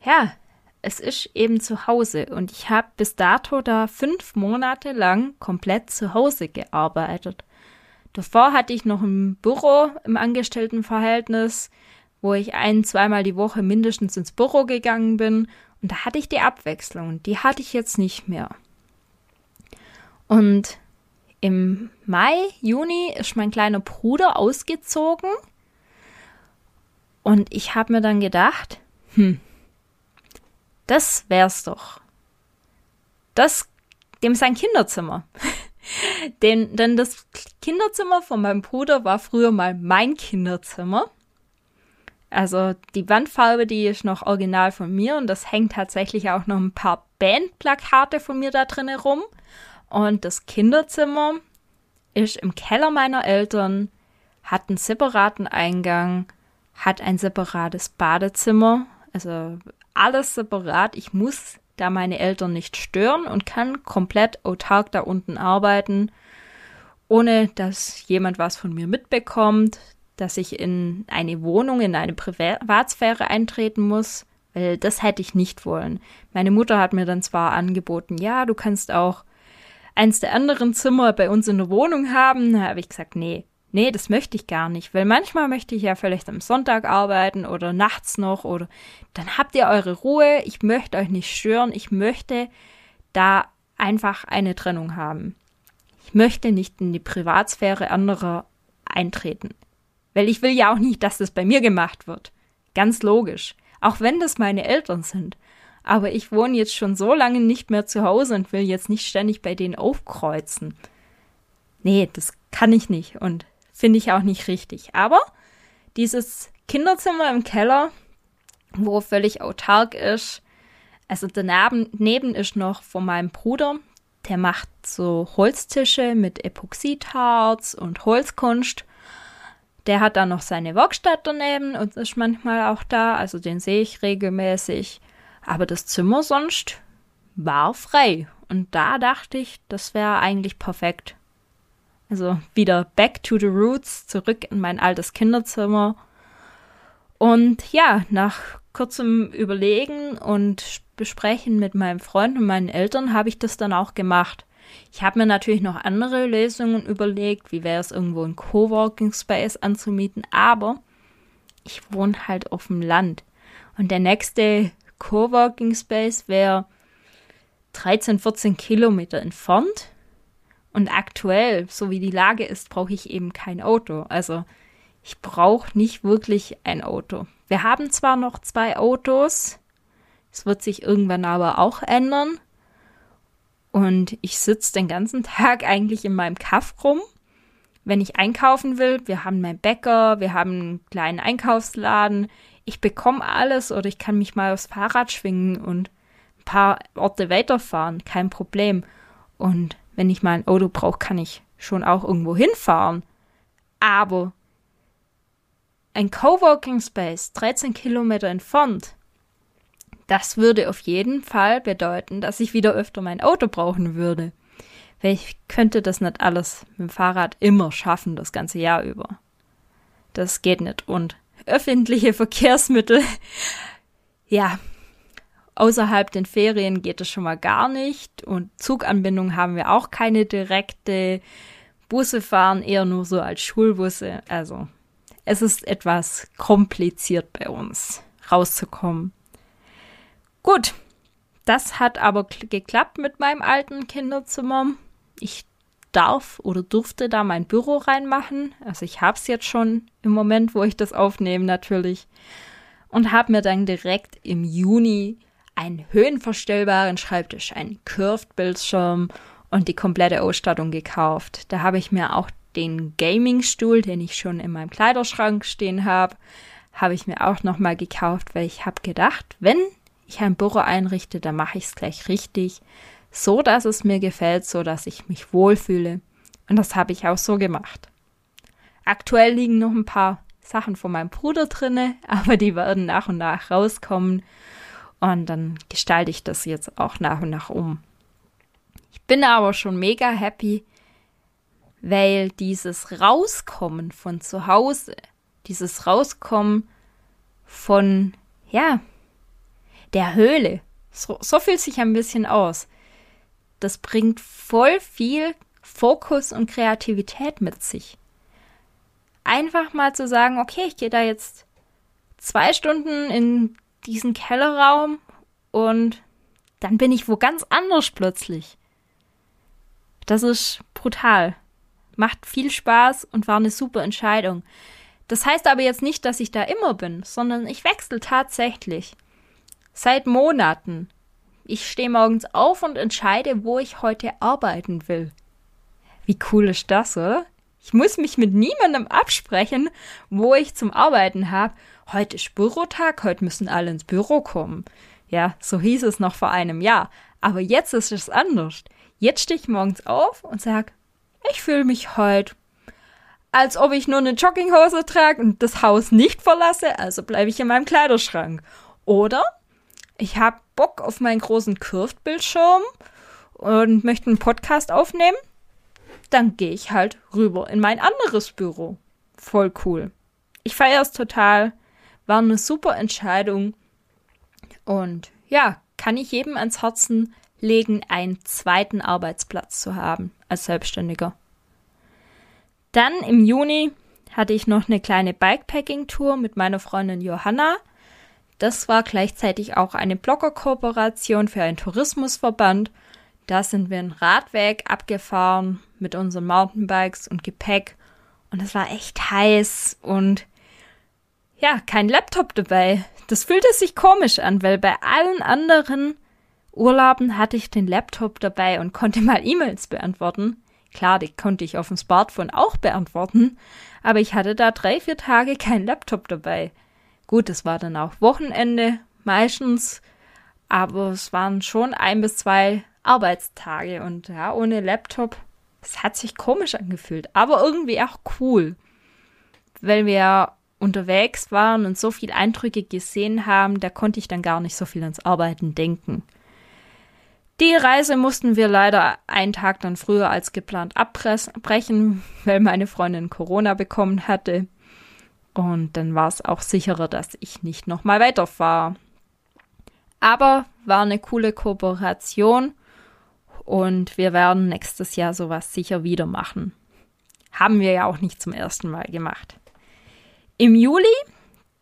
Ja, es ist eben zu Hause und ich habe bis dato da fünf Monate lang komplett zu Hause gearbeitet. Davor hatte ich noch ein Büro im Angestelltenverhältnis, wo ich ein, zweimal die Woche mindestens ins Büro gegangen bin. Und da hatte ich die Abwechslung. Die hatte ich jetzt nicht mehr. Und im Mai, Juni ist mein kleiner Bruder ausgezogen. Und ich habe mir dann gedacht, hm, das wär's doch. Das, dem sein Kinderzimmer. denn, denn das Kinderzimmer von meinem Bruder war früher mal mein Kinderzimmer. Also die Wandfarbe, die ist noch original von mir und das hängt tatsächlich auch noch ein paar Bandplakate von mir da drin herum. Und das Kinderzimmer ist im Keller meiner Eltern, hat einen separaten Eingang, hat ein separates Badezimmer, also alles separat. Ich muss da meine Eltern nicht stören und kann komplett autark da unten arbeiten, ohne dass jemand was von mir mitbekommt, dass ich in eine Wohnung, in eine Privatsphäre eintreten muss, weil das hätte ich nicht wollen. Meine Mutter hat mir dann zwar angeboten, ja, du kannst auch eins der anderen Zimmer bei uns in der Wohnung haben, da habe ich gesagt, nee, nee, das möchte ich gar nicht, weil manchmal möchte ich ja vielleicht am Sonntag arbeiten oder nachts noch oder dann habt ihr eure Ruhe, ich möchte euch nicht stören, ich möchte da einfach eine Trennung haben. Ich möchte nicht in die Privatsphäre anderer eintreten. Weil ich will ja auch nicht, dass das bei mir gemacht wird. Ganz logisch. Auch wenn das meine Eltern sind. Aber ich wohne jetzt schon so lange nicht mehr zu Hause und will jetzt nicht ständig bei denen aufkreuzen. Nee, das kann ich nicht und finde ich auch nicht richtig. Aber dieses Kinderzimmer im Keller, wo völlig autark ist, also daneben neben ist noch von meinem Bruder, der macht so Holztische mit Epoxidharz und Holzkunst. Der hat dann noch seine Werkstatt daneben und ist manchmal auch da, also den sehe ich regelmäßig. Aber das Zimmer sonst war frei. Und da dachte ich, das wäre eigentlich perfekt. Also wieder back to the roots, zurück in mein altes Kinderzimmer. Und ja, nach kurzem Überlegen und Besprechen mit meinem Freund und meinen Eltern habe ich das dann auch gemacht. Ich habe mir natürlich noch andere Lösungen überlegt, wie wäre es irgendwo ein Coworking Space anzumieten, aber ich wohne halt auf dem Land. Und der nächste Coworking Space wäre 13, 14 Kilometer entfernt. Und aktuell, so wie die Lage ist, brauche ich eben kein Auto. Also ich brauche nicht wirklich ein Auto. Wir haben zwar noch zwei Autos, es wird sich irgendwann aber auch ändern. Und ich sitze den ganzen Tag eigentlich in meinem Kaff rum. Wenn ich einkaufen will, wir haben meinen Bäcker, wir haben einen kleinen Einkaufsladen. Ich bekomme alles oder ich kann mich mal aufs Fahrrad schwingen und ein paar Orte weiterfahren, kein Problem. Und wenn ich mal ein Auto brauche, kann ich schon auch irgendwo hinfahren. Aber ein Coworking Space 13 Kilometer entfernt, das würde auf jeden Fall bedeuten, dass ich wieder öfter mein Auto brauchen würde. Weil ich könnte das nicht alles mit dem Fahrrad immer schaffen, das ganze Jahr über. Das geht nicht. Und öffentliche Verkehrsmittel, ja, außerhalb den Ferien geht es schon mal gar nicht. Und Zuganbindung haben wir auch keine direkte. Busse fahren eher nur so als Schulbusse. Also es ist etwas kompliziert bei uns rauszukommen. Gut, das hat aber geklappt mit meinem alten Kinderzimmer. Ich darf oder durfte da mein Büro reinmachen. Also ich habe es jetzt schon im Moment, wo ich das aufnehme natürlich. Und habe mir dann direkt im Juni einen höhenverstellbaren Schreibtisch, einen Curved-Bildschirm und die komplette Ausstattung gekauft. Da habe ich mir auch den Gaming-Stuhl, den ich schon in meinem Kleiderschrank stehen habe, habe ich mir auch nochmal gekauft, weil ich habe gedacht, wenn ich ein Büro einrichte, dann mache ich es gleich richtig, so dass es mir gefällt, so dass ich mich wohlfühle. Und das habe ich auch so gemacht. Aktuell liegen noch ein paar Sachen von meinem Bruder drinne, aber die werden nach und nach rauskommen und dann gestalte ich das jetzt auch nach und nach um. Ich bin aber schon mega happy, weil dieses Rauskommen von zu Hause, dieses Rauskommen von, ja, der Höhle, so, so fühlt sich ein bisschen aus. Das bringt voll viel Fokus und Kreativität mit sich. Einfach mal zu sagen, okay, ich gehe da jetzt zwei Stunden in diesen Kellerraum und dann bin ich wo ganz anders plötzlich. Das ist brutal macht viel Spaß und war eine super Entscheidung. Das heißt aber jetzt nicht, dass ich da immer bin, sondern ich wechsle tatsächlich. Seit Monaten. Ich stehe morgens auf und entscheide, wo ich heute arbeiten will. Wie cool ist das, oder? Ich muss mich mit niemandem absprechen, wo ich zum Arbeiten habe. Heute ist Bürotag, heute müssen alle ins Büro kommen. Ja, so hieß es noch vor einem Jahr. Aber jetzt ist es anders. Jetzt stehe ich morgens auf und sage, ich fühle mich heute, als ob ich nur eine Jogginghose trage und das Haus nicht verlasse, also bleibe ich in meinem Kleiderschrank. Oder ich habe Bock auf meinen großen Curved-Bildschirm und möchte einen Podcast aufnehmen. Dann gehe ich halt rüber in mein anderes Büro. Voll cool. Ich feiere es total. War eine super Entscheidung. Und ja, kann ich jedem ans Herzen legen, einen zweiten Arbeitsplatz zu haben als Selbstständiger. Dann im Juni hatte ich noch eine kleine Bikepacking-Tour mit meiner Freundin Johanna. Das war gleichzeitig auch eine Blogger-Kooperation für einen Tourismusverband. Da sind wir einen Radweg abgefahren mit unseren Mountainbikes und Gepäck. Und es war echt heiß und ja, kein Laptop dabei. Das fühlte sich komisch an, weil bei allen anderen Urlauben hatte ich den Laptop dabei und konnte mal E-Mails beantworten. Klar, die konnte ich auf dem Smartphone auch beantworten, aber ich hatte da drei, vier Tage kein Laptop dabei. Gut, es war dann auch Wochenende, meistens, aber es waren schon ein bis zwei Arbeitstage und ja, ohne Laptop, es hat sich komisch angefühlt, aber irgendwie auch cool, weil wir unterwegs waren und so viele Eindrücke gesehen haben, da konnte ich dann gar nicht so viel ans Arbeiten denken. Die Reise mussten wir leider einen Tag dann früher als geplant abbrechen, weil meine Freundin Corona bekommen hatte. Und dann war es auch sicherer, dass ich nicht nochmal weiterfahre. Aber war eine coole Kooperation und wir werden nächstes Jahr sowas sicher wieder machen. Haben wir ja auch nicht zum ersten Mal gemacht. Im Juli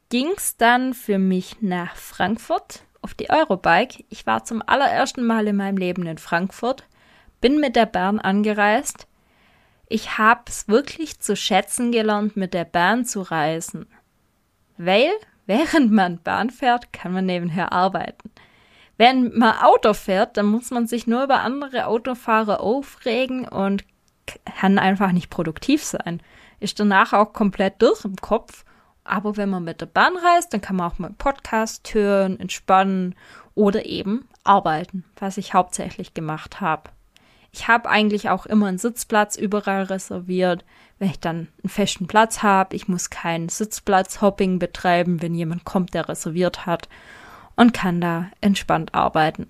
ging es dann für mich nach Frankfurt auf die Eurobike. Ich war zum allerersten Mal in meinem Leben in Frankfurt, bin mit der Bahn angereist. Ich habe es wirklich zu schätzen gelernt, mit der Bahn zu reisen. Weil, während man Bahn fährt, kann man nebenher arbeiten. Wenn man Auto fährt, dann muss man sich nur über andere Autofahrer aufregen und kann einfach nicht produktiv sein. Ist danach auch komplett durch im Kopf aber wenn man mit der Bahn reist, dann kann man auch mal Podcast hören, entspannen oder eben arbeiten, was ich hauptsächlich gemacht habe. Ich habe eigentlich auch immer einen Sitzplatz überall reserviert, wenn ich dann einen festen Platz habe. Ich muss kein Sitzplatzhopping betreiben, wenn jemand kommt, der reserviert hat und kann da entspannt arbeiten.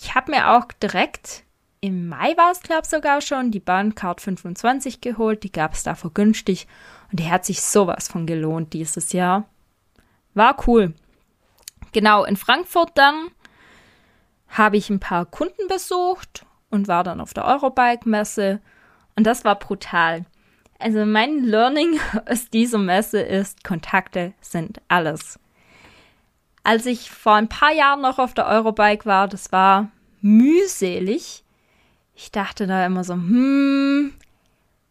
Ich habe mir auch direkt im Mai war es, glaube ich, sogar schon die Bahncard 25 geholt. Die gab es da günstig und die hat sich sowas von gelohnt dieses Jahr. War cool. Genau, in Frankfurt dann habe ich ein paar Kunden besucht und war dann auf der Eurobike-Messe und das war brutal. Also mein Learning aus dieser Messe ist, Kontakte sind alles. Als ich vor ein paar Jahren noch auf der Eurobike war, das war mühselig. Ich dachte da immer so, hm,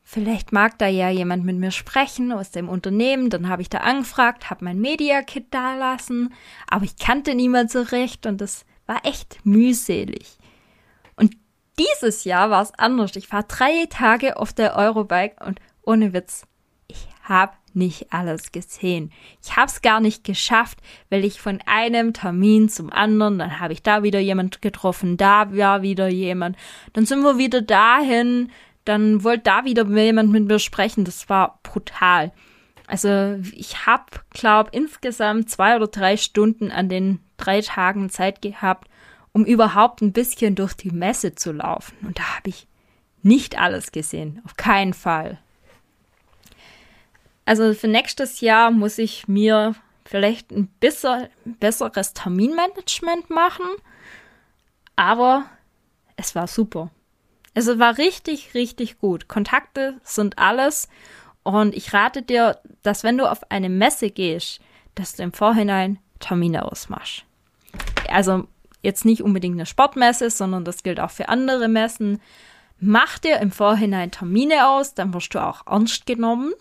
Vielleicht mag da ja jemand mit mir sprechen aus dem Unternehmen. Dann habe ich da angefragt, habe mein Media-Kit da lassen, aber ich kannte niemand so recht und das war echt mühselig. Und dieses Jahr war es anders. Ich war drei Tage auf der Eurobike und ohne Witz, ich habe nicht alles gesehen. Ich habe es gar nicht geschafft, weil ich von einem Termin zum anderen, dann habe ich da wieder jemand getroffen, da war wieder jemand, dann sind wir wieder dahin, dann wollte da wieder jemand mit mir sprechen. Das war brutal. Also ich habe, glaube insgesamt zwei oder drei Stunden an den drei Tagen Zeit gehabt, um überhaupt ein bisschen durch die Messe zu laufen. Und da habe ich nicht alles gesehen, auf keinen Fall. Also für nächstes Jahr muss ich mir vielleicht ein bisschen besseres Terminmanagement machen, aber es war super. Also war richtig, richtig gut. Kontakte sind alles. Und ich rate dir, dass wenn du auf eine Messe gehst, dass du im Vorhinein Termine ausmachst. Also jetzt nicht unbedingt eine Sportmesse, sondern das gilt auch für andere Messen. Mach dir im Vorhinein Termine aus, dann wirst du auch ernst genommen.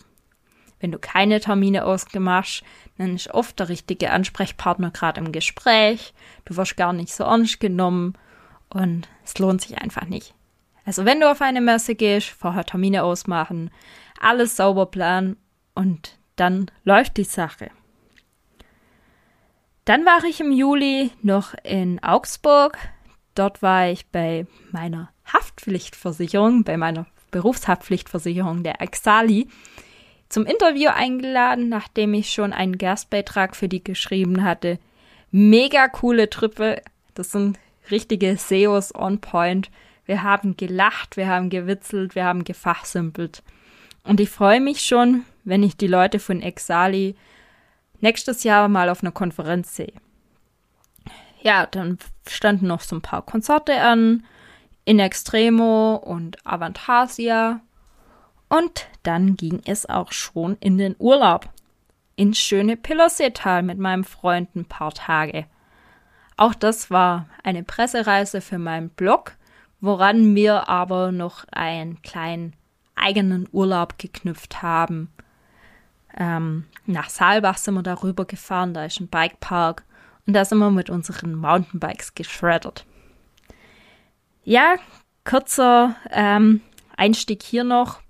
Wenn du keine Termine ausgemacht, dann ist oft der richtige Ansprechpartner gerade im Gespräch. Du wirst gar nicht so ernst genommen und es lohnt sich einfach nicht. Also wenn du auf eine Messe gehst, vorher Termine ausmachen, alles sauber planen und dann läuft die Sache. Dann war ich im Juli noch in Augsburg. Dort war ich bei meiner Haftpflichtversicherung, bei meiner Berufshaftpflichtversicherung der Axali zum Interview eingeladen, nachdem ich schon einen Gastbeitrag für die geschrieben hatte. Mega coole Truppe. Das sind richtige SEOs on point. Wir haben gelacht, wir haben gewitzelt, wir haben gefachsimpelt. Und ich freue mich schon, wenn ich die Leute von Exali nächstes Jahr mal auf einer Konferenz sehe. Ja, dann standen noch so ein paar Konzerte an, in Extremo und Avantasia. Und dann ging es auch schon in den Urlaub. Ins schöne Pillerseetal mit meinem Freund ein paar Tage. Auch das war eine Pressereise für meinen Blog woran wir aber noch einen kleinen eigenen Urlaub geknüpft haben. Ähm, nach Saalbach sind wir darüber gefahren, da ist ein Bikepark und da sind wir mit unseren Mountainbikes geschreddert. Ja, kurzer ähm, Einstieg hier noch.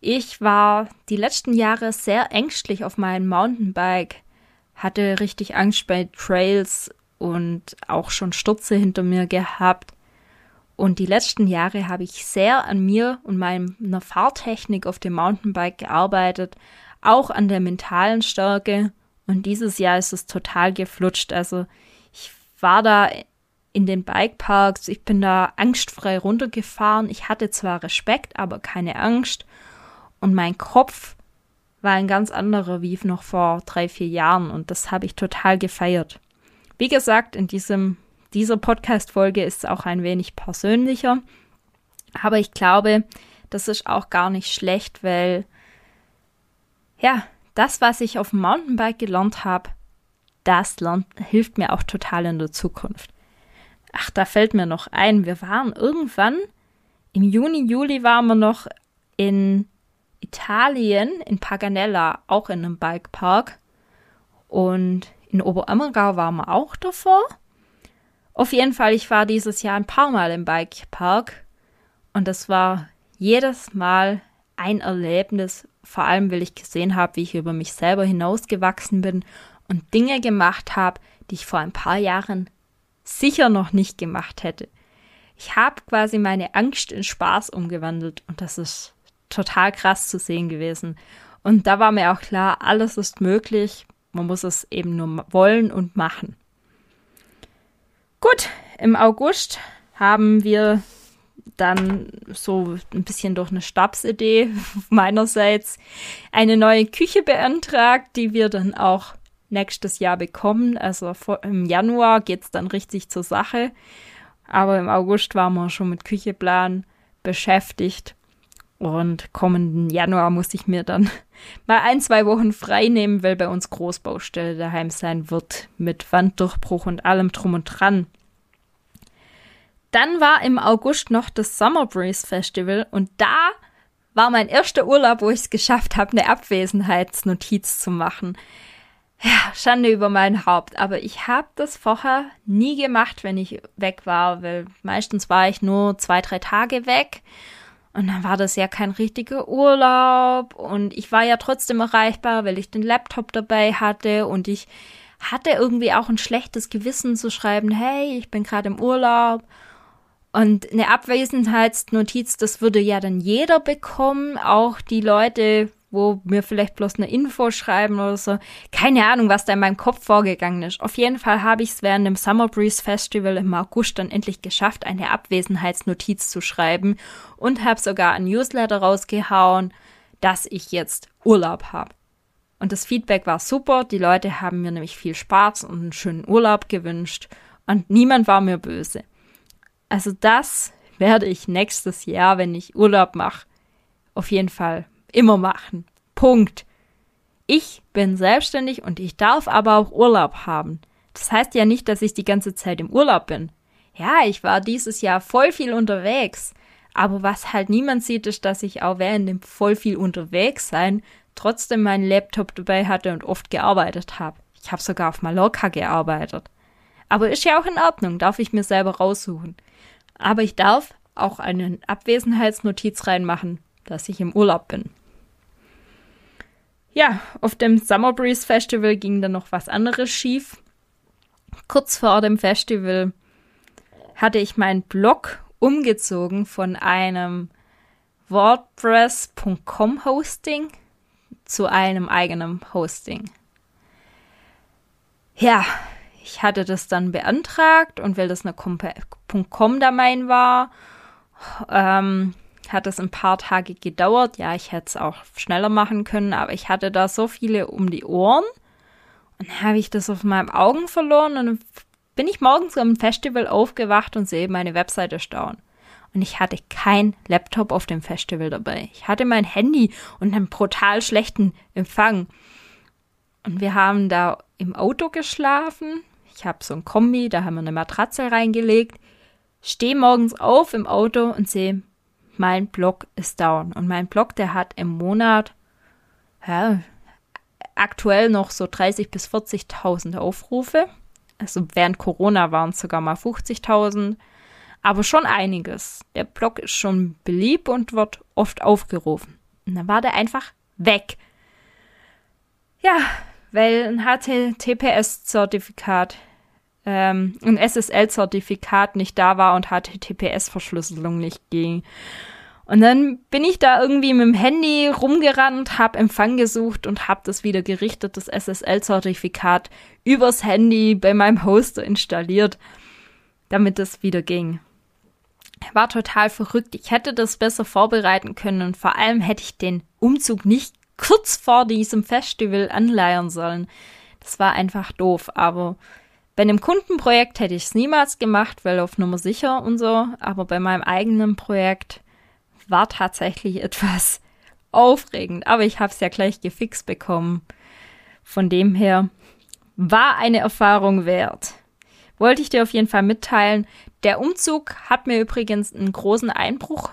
Ich war die letzten Jahre sehr ängstlich auf meinem Mountainbike, hatte richtig Angst bei Trails und auch schon Stürze hinter mir gehabt. Und die letzten Jahre habe ich sehr an mir und meiner Fahrtechnik auf dem Mountainbike gearbeitet, auch an der mentalen Stärke. Und dieses Jahr ist es total geflutscht. Also ich war da in den Bikeparks, ich bin da angstfrei runtergefahren. Ich hatte zwar Respekt, aber keine Angst. Und mein Kopf war ein ganz anderer wie noch vor drei, vier Jahren und das habe ich total gefeiert. Wie gesagt, in diesem, dieser Podcast-Folge ist auch ein wenig persönlicher, aber ich glaube, das ist auch gar nicht schlecht, weil ja, das, was ich auf dem Mountainbike gelernt habe, das lernt, hilft mir auch total in der Zukunft. Ach, da fällt mir noch ein, wir waren irgendwann im Juni, Juli waren wir noch in Italien, in Paganella, auch in einem Bikepark. Und in Oberammergau waren wir auch davor. Auf jeden Fall, ich war dieses Jahr ein paar Mal im Bikepark. Und das war jedes Mal ein Erlebnis, vor allem weil ich gesehen habe, wie ich über mich selber hinausgewachsen bin und Dinge gemacht habe, die ich vor ein paar Jahren sicher noch nicht gemacht hätte. Ich habe quasi meine Angst in Spaß umgewandelt und das ist total krass zu sehen gewesen. Und da war mir auch klar, alles ist möglich, man muss es eben nur wollen und machen. Gut, im August haben wir dann so ein bisschen durch eine Stabsidee meinerseits eine neue Küche beantragt, die wir dann auch nächstes Jahr bekommen. Also im Januar geht es dann richtig zur Sache. Aber im August waren wir schon mit Kücheplan beschäftigt. Und kommenden Januar muss ich mir dann mal ein, zwei Wochen frei nehmen, weil bei uns Großbaustelle daheim sein wird mit Wanddurchbruch und allem drum und dran. Dann war im August noch das Summer Breeze Festival und da war mein erster Urlaub, wo ich es geschafft habe, eine Abwesenheitsnotiz zu machen. Ja, Schande über mein Haupt, aber ich habe das vorher nie gemacht, wenn ich weg war, weil meistens war ich nur zwei, drei Tage weg und dann war das ja kein richtiger Urlaub und ich war ja trotzdem erreichbar, weil ich den Laptop dabei hatte und ich hatte irgendwie auch ein schlechtes Gewissen zu schreiben, hey, ich bin gerade im Urlaub. Und eine Abwesenheitsnotiz, das würde ja dann jeder bekommen, auch die Leute, wo mir vielleicht bloß eine Info schreiben oder so. Keine Ahnung, was da in meinem Kopf vorgegangen ist. Auf jeden Fall habe ich es während dem Summer Breeze Festival im August dann endlich geschafft, eine Abwesenheitsnotiz zu schreiben und habe sogar ein Newsletter rausgehauen, dass ich jetzt Urlaub habe. Und das Feedback war super. Die Leute haben mir nämlich viel Spaß und einen schönen Urlaub gewünscht und niemand war mir böse. Also das werde ich nächstes Jahr, wenn ich Urlaub mache, auf jeden Fall immer machen. Punkt. Ich bin selbstständig und ich darf aber auch Urlaub haben. Das heißt ja nicht, dass ich die ganze Zeit im Urlaub bin. Ja, ich war dieses Jahr voll viel unterwegs. Aber was halt niemand sieht, ist, dass ich auch während dem voll viel unterwegs sein trotzdem meinen Laptop dabei hatte und oft gearbeitet habe. Ich habe sogar auf Mallorca gearbeitet. Aber ist ja auch in Ordnung, darf ich mir selber raussuchen. Aber ich darf auch eine Abwesenheitsnotiz reinmachen, dass ich im Urlaub bin. Ja, auf dem Summer Breeze Festival ging dann noch was anderes schief. Kurz vor dem Festival hatte ich meinen Blog umgezogen von einem WordPress.com Hosting zu einem eigenen Hosting. Ja, ich hatte das dann beantragt und weil das eine .com Domain war, ähm, hat es ein paar Tage gedauert. Ja, ich hätte es auch schneller machen können, aber ich hatte da so viele um die Ohren. Und dann habe ich das auf meinen Augen verloren und bin ich morgens am Festival aufgewacht und sehe meine Webseite stauen. Und ich hatte kein Laptop auf dem Festival dabei. Ich hatte mein Handy und einen brutal schlechten Empfang. Und wir haben da im Auto geschlafen. Ich habe so ein Kombi, da haben wir eine Matratze reingelegt. stehe morgens auf im Auto und sehe, mein Blog ist down. Und mein Blog, der hat im Monat ja, aktuell noch so 30.000 bis 40.000 Aufrufe. Also während Corona waren es sogar mal 50.000. Aber schon einiges. Der Blog ist schon beliebt und wird oft aufgerufen. Und dann war der einfach weg. Ja, weil ein HTTPS-Zertifikat, ähm, ein SSL-Zertifikat nicht da war und HTTPS-Verschlüsselung nicht ging. Und dann bin ich da irgendwie mit dem Handy rumgerannt, habe Empfang gesucht und habe das wieder gerichtet, das SSL-Zertifikat übers Handy bei meinem Hoster installiert, damit es wieder ging. War total verrückt. Ich hätte das besser vorbereiten können und vor allem hätte ich den Umzug nicht kurz vor diesem Festival anleiern sollen. Das war einfach doof, aber bei einem Kundenprojekt hätte ich es niemals gemacht, weil auf Nummer sicher und so, aber bei meinem eigenen Projekt war tatsächlich etwas aufregend, aber ich habe es ja gleich gefixt bekommen. Von dem her war eine Erfahrung wert. Wollte ich dir auf jeden Fall mitteilen. Der Umzug hat mir übrigens einen großen Einbruch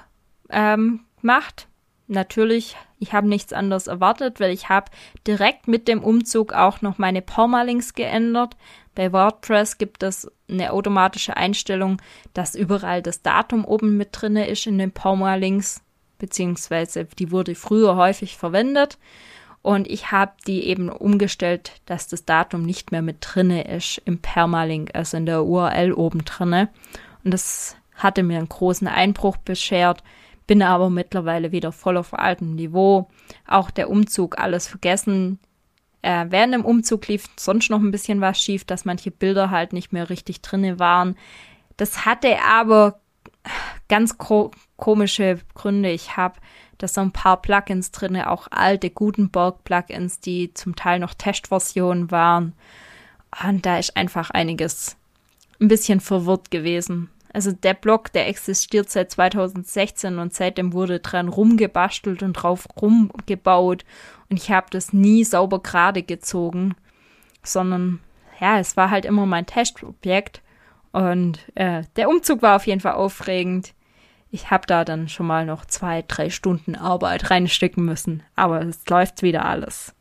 ähm, gemacht. Natürlich, ich habe nichts anderes erwartet, weil ich habe direkt mit dem Umzug auch noch meine Permalinks geändert. Bei WordPress gibt es eine automatische Einstellung, dass überall das Datum oben mit drinne ist in den Permalinks, beziehungsweise die wurde früher häufig verwendet. Und ich habe die eben umgestellt, dass das Datum nicht mehr mit drinne ist im Permalink, also in der URL oben drinne. Und das hatte mir einen großen Einbruch beschert, bin aber mittlerweile wieder voll auf altem Niveau. Auch der Umzug, alles vergessen. Äh, während dem Umzug lief sonst noch ein bisschen was schief, dass manche Bilder halt nicht mehr richtig drinne waren. Das hatte aber ganz ko komische Gründe. Ich habe da so ein paar Plugins drinne, auch alte Gutenberg-Plugins, die zum Teil noch Testversionen waren. Und da ist einfach einiges ein bisschen verwirrt gewesen. Also der Blog, der existiert seit 2016 und seitdem wurde dran rumgebastelt und drauf rumgebaut und ich habe das nie sauber gerade gezogen, sondern ja, es war halt immer mein Testobjekt und äh, der Umzug war auf jeden Fall aufregend. Ich habe da dann schon mal noch zwei, drei Stunden Arbeit reinstecken müssen, aber es läuft wieder alles.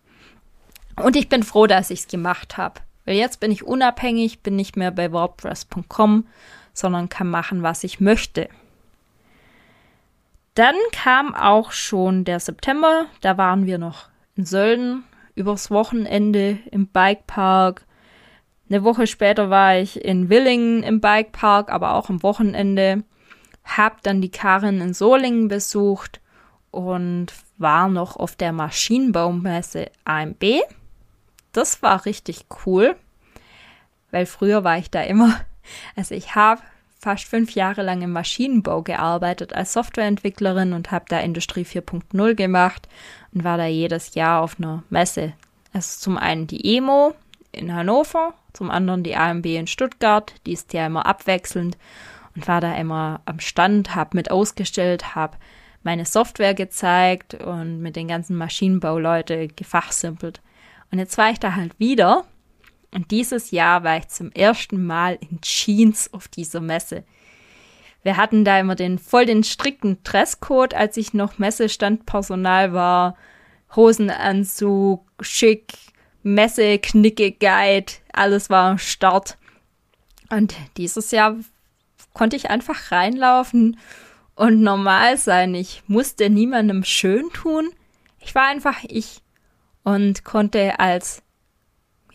Und ich bin froh, dass ich es gemacht habe. Weil jetzt bin ich unabhängig, bin nicht mehr bei WordPress.com, sondern kann machen, was ich möchte. Dann kam auch schon der September, da waren wir noch in Sölden übers Wochenende im Bikepark. Eine Woche später war ich in Willingen im Bikepark, aber auch am Wochenende. Hab dann die Karin in Solingen besucht und war noch auf der Maschinenbaumesse AMB das war richtig cool, weil früher war ich da immer, also ich habe fast fünf Jahre lang im Maschinenbau gearbeitet als Softwareentwicklerin und habe da Industrie 4.0 gemacht und war da jedes Jahr auf einer Messe. Also zum einen die EMO in Hannover, zum anderen die AMB in Stuttgart, die ist ja immer abwechselnd und war da immer am Stand, habe mit ausgestellt, habe meine Software gezeigt und mit den ganzen Maschinenbauleute gefachsimpelt. Und jetzt war ich da halt wieder. Und dieses Jahr war ich zum ersten Mal in Jeans auf dieser Messe. Wir hatten da immer den voll den strikten Dresscode, als ich noch Messestandpersonal war. Hosenanzug, schick, Messe, Knicke, Guide, alles war am Start. Und dieses Jahr konnte ich einfach reinlaufen und normal sein. Ich musste niemandem schön tun. Ich war einfach ich und konnte als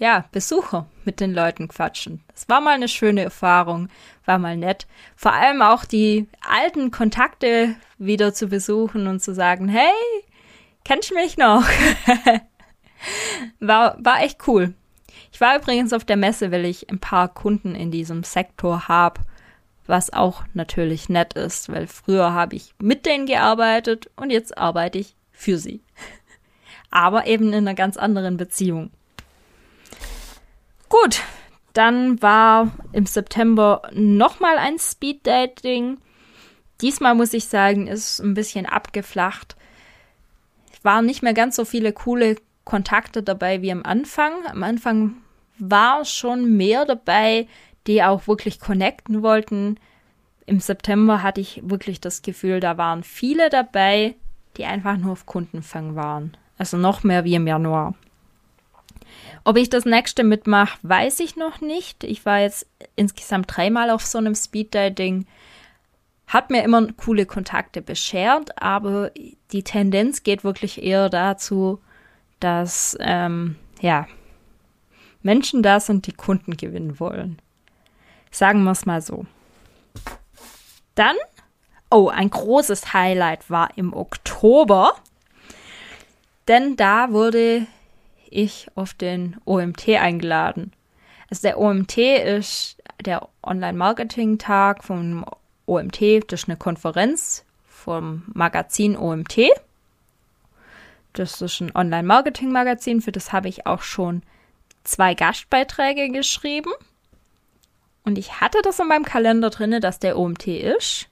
ja, Besucher mit den Leuten quatschen. Das war mal eine schöne Erfahrung, war mal nett. Vor allem auch die alten Kontakte wieder zu besuchen und zu sagen, hey, kennst du mich noch? war, war echt cool. Ich war übrigens auf der Messe, weil ich ein paar Kunden in diesem Sektor habe, was auch natürlich nett ist, weil früher habe ich mit denen gearbeitet und jetzt arbeite ich für sie aber eben in einer ganz anderen Beziehung. Gut, dann war im September nochmal ein Speed-Dating. Diesmal muss ich sagen, ist ein bisschen abgeflacht. Waren nicht mehr ganz so viele coole Kontakte dabei wie am Anfang. Am Anfang war schon mehr dabei, die auch wirklich connecten wollten. im September hatte ich wirklich das Gefühl, da waren viele dabei, die einfach nur auf Kundenfang waren. Also noch mehr wie im Januar. Ob ich das nächste mitmache, weiß ich noch nicht. Ich war jetzt insgesamt dreimal auf so einem Speed-Dating. Hat mir immer coole Kontakte beschert, aber die Tendenz geht wirklich eher dazu, dass ähm, ja, Menschen da sind, die Kunden gewinnen wollen. Sagen wir es mal so. Dann, oh, ein großes Highlight war im Oktober, denn da wurde ich auf den OMT eingeladen. Also der OMT ist der Online-Marketing-Tag vom OMT, das ist eine Konferenz vom Magazin OMT. Das ist ein Online-Marketing-Magazin, für das habe ich auch schon zwei Gastbeiträge geschrieben. Und ich hatte das in meinem Kalender drin, dass der OMT ist.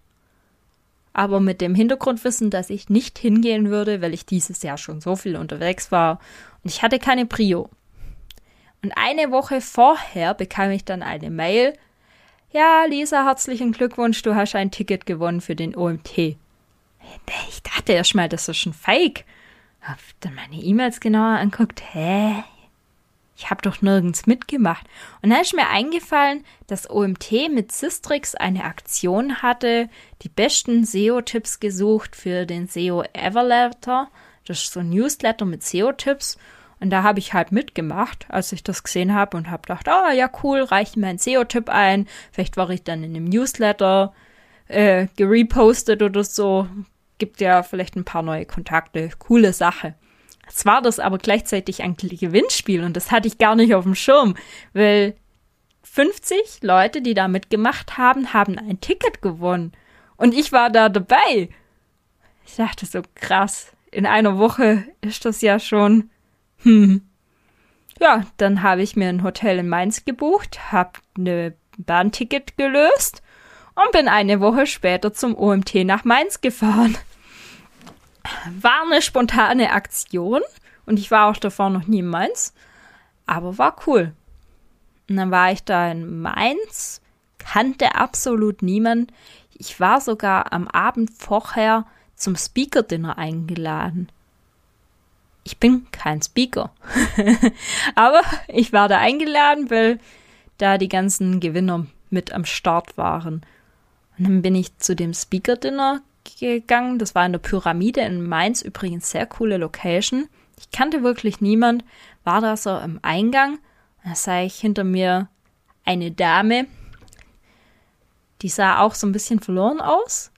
Aber mit dem Hintergrundwissen, dass ich nicht hingehen würde, weil ich dieses Jahr schon so viel unterwegs war. Und ich hatte keine Prio. Und eine Woche vorher bekam ich dann eine Mail. Ja, Lisa, herzlichen Glückwunsch, du hast ein Ticket gewonnen für den OMT. Ich dachte erst mal, das ist schon fake. Hab dann meine E-Mails genauer anguckt. Hä? Ich habe doch nirgends mitgemacht. Und dann ist mir eingefallen, dass OMT mit Sistrix eine Aktion hatte, die besten SEO-Tipps gesucht für den SEO Everletter. Das ist so ein Newsletter mit SEO-Tipps. Und da habe ich halt mitgemacht, als ich das gesehen habe und habe gedacht, oh, ja cool, reiche meinen SEO-Tipp ein. Vielleicht war ich dann in einem Newsletter äh, gerepostet oder so. Gibt ja vielleicht ein paar neue Kontakte. Coole Sache. Jetzt war das aber gleichzeitig ein Gewinnspiel und das hatte ich gar nicht auf dem Schirm, weil 50 Leute, die da mitgemacht haben, haben ein Ticket gewonnen. Und ich war da dabei. Ich dachte so krass, in einer Woche ist das ja schon. Hm. Ja, dann habe ich mir ein Hotel in Mainz gebucht, habe eine Bahnticket gelöst und bin eine Woche später zum OMT nach Mainz gefahren war eine spontane Aktion und ich war auch davor noch nie in Mainz, aber war cool. Und dann war ich da in Mainz, kannte absolut niemand. Ich war sogar am Abend vorher zum Speaker-Dinner eingeladen. Ich bin kein Speaker. aber ich war da eingeladen, weil da die ganzen Gewinner mit am Start waren. Und dann bin ich zu dem Speaker-Dinner gegangen. Das war in der Pyramide in Mainz, übrigens sehr coole Location. Ich kannte wirklich niemand, war da so im Eingang. Da sah ich hinter mir eine Dame, die sah auch so ein bisschen verloren aus.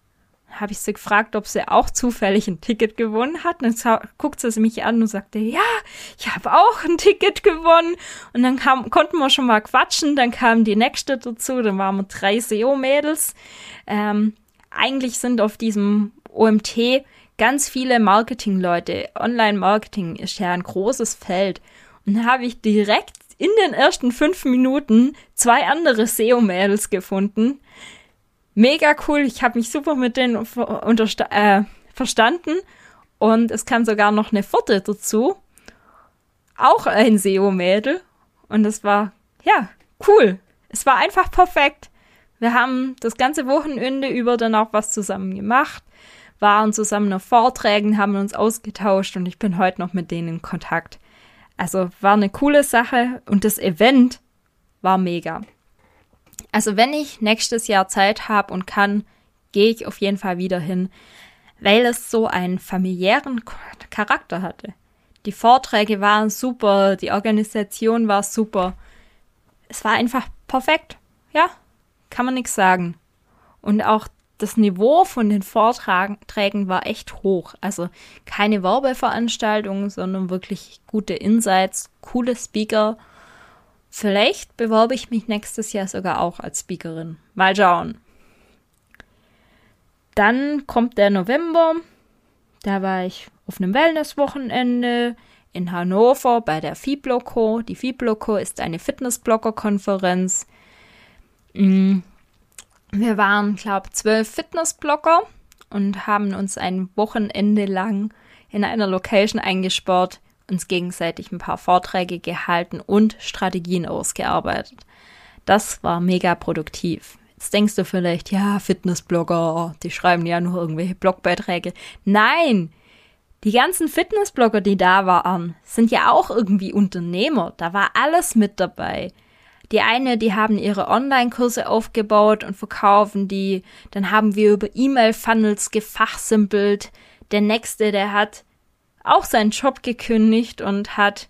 Habe ich sie gefragt, ob sie auch zufällig ein Ticket gewonnen hat. Und dann guckte sie mich an und sagte, ja, ich habe auch ein Ticket gewonnen. Und dann kam, konnten wir schon mal quatschen. Dann kam die nächste dazu. Dann waren wir drei SEO-Mädels. Ähm, eigentlich sind auf diesem OMT ganz viele Marketingleute. Online-Marketing ist ja ein großes Feld. Und da habe ich direkt in den ersten fünf Minuten zwei andere SEO-Mädels gefunden. Mega cool. Ich habe mich super mit denen äh, verstanden. Und es kam sogar noch eine vierte dazu. Auch ein SEO-Mädel. Und es war, ja, cool. Es war einfach perfekt. Wir haben das ganze Wochenende über dann auch was zusammen gemacht, waren zusammen auf Vorträgen, haben uns ausgetauscht und ich bin heute noch mit denen in Kontakt. Also war eine coole Sache und das Event war mega. Also wenn ich nächstes Jahr Zeit habe und kann, gehe ich auf jeden Fall wieder hin, weil es so einen familiären Charakter hatte. Die Vorträge waren super, die Organisation war super. Es war einfach perfekt. Ja, kann man nichts sagen. Und auch das Niveau von den Vorträgen war echt hoch. Also keine Werbeveranstaltungen, sondern wirklich gute Insights, coole Speaker. Vielleicht bewerbe ich mich nächstes Jahr sogar auch als Speakerin. Mal schauen. Dann kommt der November. Da war ich auf einem Wellness-Wochenende in Hannover bei der Fibloco. Die Fibloco ist eine Fitnessblogger-Konferenz. Mm. Wir waren, glaube ich, zwölf Fitnessblogger und haben uns ein Wochenende lang in einer Location eingesperrt, uns gegenseitig ein paar Vorträge gehalten und Strategien ausgearbeitet. Das war mega produktiv. Jetzt denkst du vielleicht, ja, Fitnessblogger, die schreiben ja nur irgendwelche Blogbeiträge. Nein! Die ganzen Fitnessblogger, die da waren, sind ja auch irgendwie Unternehmer. Da war alles mit dabei. Die eine, die haben ihre Online-Kurse aufgebaut und verkaufen die. Dann haben wir über E-Mail-Funnels gefachsimpelt. Der nächste, der hat auch seinen Job gekündigt und hat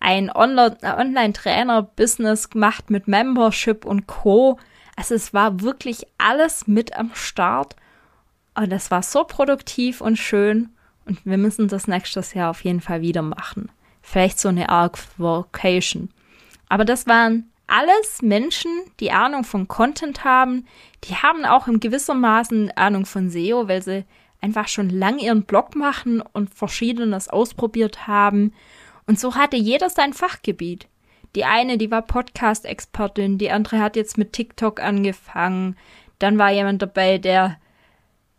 ein Online-Trainer-Business gemacht mit Membership und Co. Also es war wirklich alles mit am Start und es war so produktiv und schön und wir müssen das nächstes Jahr auf jeden Fall wieder machen. Vielleicht so eine Arc Vocation. Aber das waren alles Menschen, die Ahnung von Content haben. Die haben auch in gewissermaßen Ahnung von SEO, weil sie einfach schon lang ihren Blog machen und verschiedenes ausprobiert haben und so hatte jeder sein Fachgebiet. Die eine, die war Podcast-Expertin, die andere hat jetzt mit TikTok angefangen. Dann war jemand dabei, der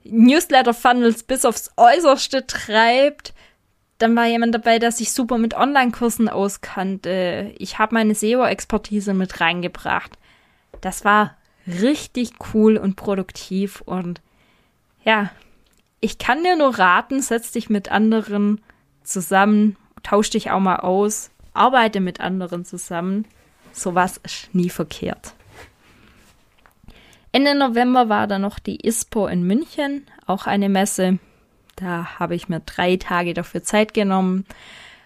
Newsletter-Funnels bis aufs Äußerste treibt. Dann war jemand dabei, der sich super mit Online-Kursen auskannte. Ich habe meine SEO-Expertise mit reingebracht. Das war richtig cool und produktiv und ja, ich kann dir nur raten, setz dich mit anderen zusammen tausch dich auch mal aus, arbeite mit anderen zusammen. Sowas ist nie verkehrt. Ende November war dann noch die ISPO in München, auch eine Messe. Da habe ich mir drei Tage dafür Zeit genommen.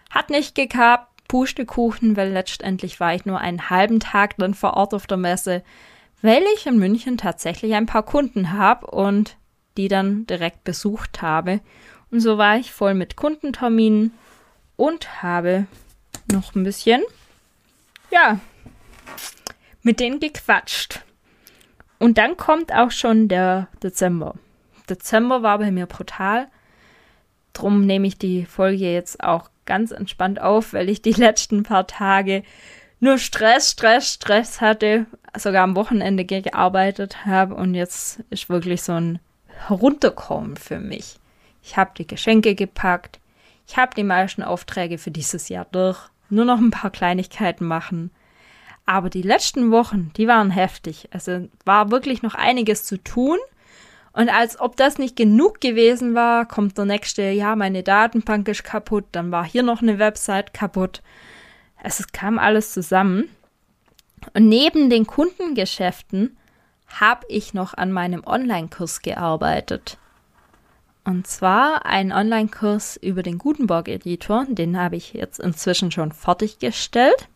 Hat nicht geklappt, Pustekuchen, weil letztendlich war ich nur einen halben Tag dann vor Ort auf der Messe, weil ich in München tatsächlich ein paar Kunden habe und die dann direkt besucht habe. Und so war ich voll mit Kundenterminen und habe noch ein bisschen, ja, mit denen gequatscht. Und dann kommt auch schon der Dezember. Dezember war bei mir brutal. Drum nehme ich die Folge jetzt auch ganz entspannt auf, weil ich die letzten paar Tage nur Stress, Stress, Stress hatte, sogar am Wochenende gearbeitet habe und jetzt ist wirklich so ein Herunterkommen für mich. Ich habe die Geschenke gepackt, ich habe die meisten Aufträge für dieses Jahr durch. Nur noch ein paar Kleinigkeiten machen. Aber die letzten Wochen, die waren heftig. Also war wirklich noch einiges zu tun. Und als ob das nicht genug gewesen war, kommt der nächste, ja, meine Datenbank ist kaputt, dann war hier noch eine Website kaputt. Also es kam alles zusammen. Und neben den Kundengeschäften habe ich noch an meinem Online-Kurs gearbeitet. Und zwar ein Online-Kurs über den Gutenberg-Editor. Den habe ich jetzt inzwischen schon fertiggestellt.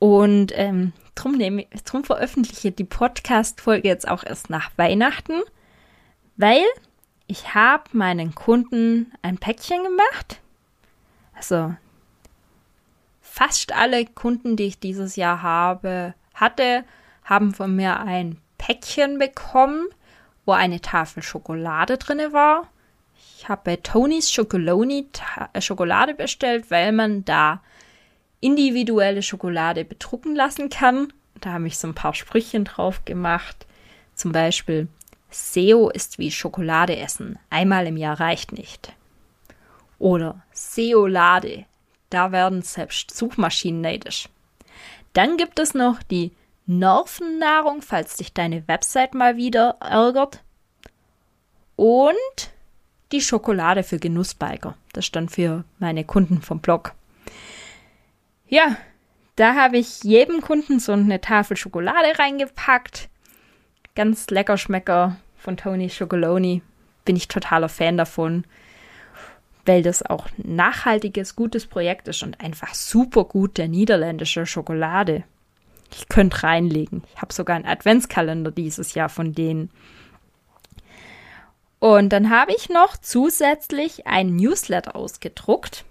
Und ähm, drum, nehme, drum veröffentliche die Podcast-Folge jetzt auch erst nach Weihnachten, weil ich habe meinen Kunden ein Päckchen gemacht. Also fast alle Kunden, die ich dieses Jahr habe, hatte, haben von mir ein Päckchen bekommen wo eine Tafel Schokolade drinne war. Ich habe bei Tonys Schokoloni äh, Schokolade bestellt, weil man da individuelle Schokolade bedrucken lassen kann. Da habe ich so ein paar Sprüchen drauf gemacht. Zum Beispiel, SEO ist wie Schokolade essen. Einmal im Jahr reicht nicht. Oder SEO-Lade. Da werden selbst Suchmaschinen neidisch. Dann gibt es noch die Nervennahrung, falls dich deine Website mal wieder ärgert. Und die Schokolade für Genussbiker. Das stand für meine Kunden vom Blog. Ja, da habe ich jedem Kunden so eine Tafel Schokolade reingepackt. Ganz lecker Schmecker von Tony Chocoloni. Bin ich totaler Fan davon, weil das auch nachhaltiges, gutes Projekt ist und einfach super gute niederländische Schokolade. Ich könnte reinlegen. Ich habe sogar einen Adventskalender dieses Jahr von denen. Und dann habe ich noch zusätzlich einen Newsletter ausgedruckt.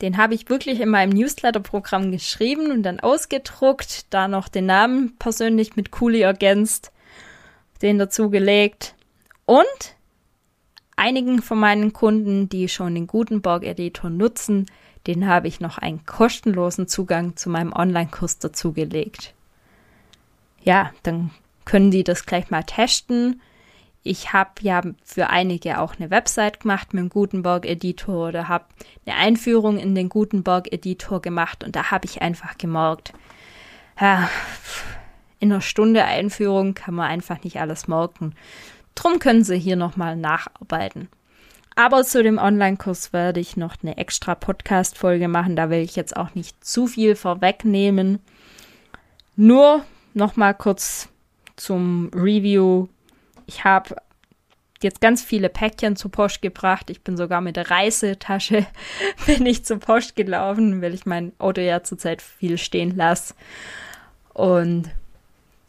Den habe ich wirklich in meinem Newsletter-Programm geschrieben und dann ausgedruckt, da noch den Namen persönlich mit Kuli ergänzt, den dazugelegt und einigen von meinen Kunden, die schon den Gutenberg-Editor nutzen, den habe ich noch einen kostenlosen Zugang zu meinem Online-Kurs dazugelegt. Ja, dann können die das gleich mal testen. Ich habe ja für einige auch eine Website gemacht mit dem Gutenberg-Editor oder habe eine Einführung in den Gutenberg-Editor gemacht und da habe ich einfach gemerkt, ja, in einer Stunde Einführung kann man einfach nicht alles merken. Drum können Sie hier nochmal nacharbeiten. Aber zu dem Online-Kurs werde ich noch eine extra Podcast-Folge machen. Da will ich jetzt auch nicht zu viel vorwegnehmen. Nur nochmal kurz zum Review. Ich habe jetzt ganz viele Päckchen zur Post gebracht. Ich bin sogar mit der Reisetasche bin ich zur Post gelaufen, weil ich mein Auto ja zurzeit viel stehen lasse. Und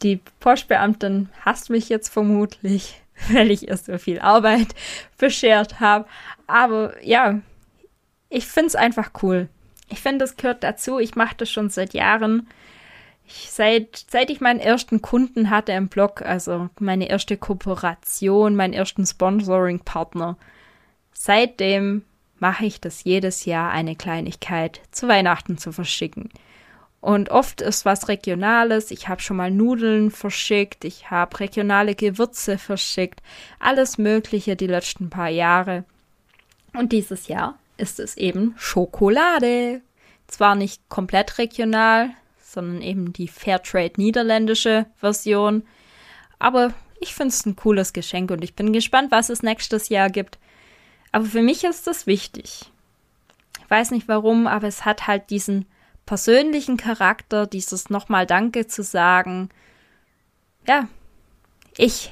die Postbeamtin hasst mich jetzt vermutlich, weil ich ihr so viel Arbeit beschert habe. Aber ja, ich finde es einfach cool. Ich finde, das gehört dazu. Ich mache das schon seit Jahren. Ich, seit, seit ich meinen ersten Kunden hatte im Blog, also meine erste Kooperation, meinen ersten Sponsoring-Partner, seitdem mache ich das jedes Jahr eine Kleinigkeit zu Weihnachten zu verschicken. Und oft ist was Regionales. Ich habe schon mal Nudeln verschickt, ich habe regionale Gewürze verschickt, alles Mögliche die letzten paar Jahre. Und dieses Jahr ist es eben Schokolade. Zwar nicht komplett regional, sondern eben die Fairtrade niederländische Version. Aber ich finde es ein cooles Geschenk und ich bin gespannt, was es nächstes Jahr gibt. Aber für mich ist das wichtig. Ich weiß nicht warum, aber es hat halt diesen persönlichen Charakter, dieses nochmal Danke zu sagen. Ja, ich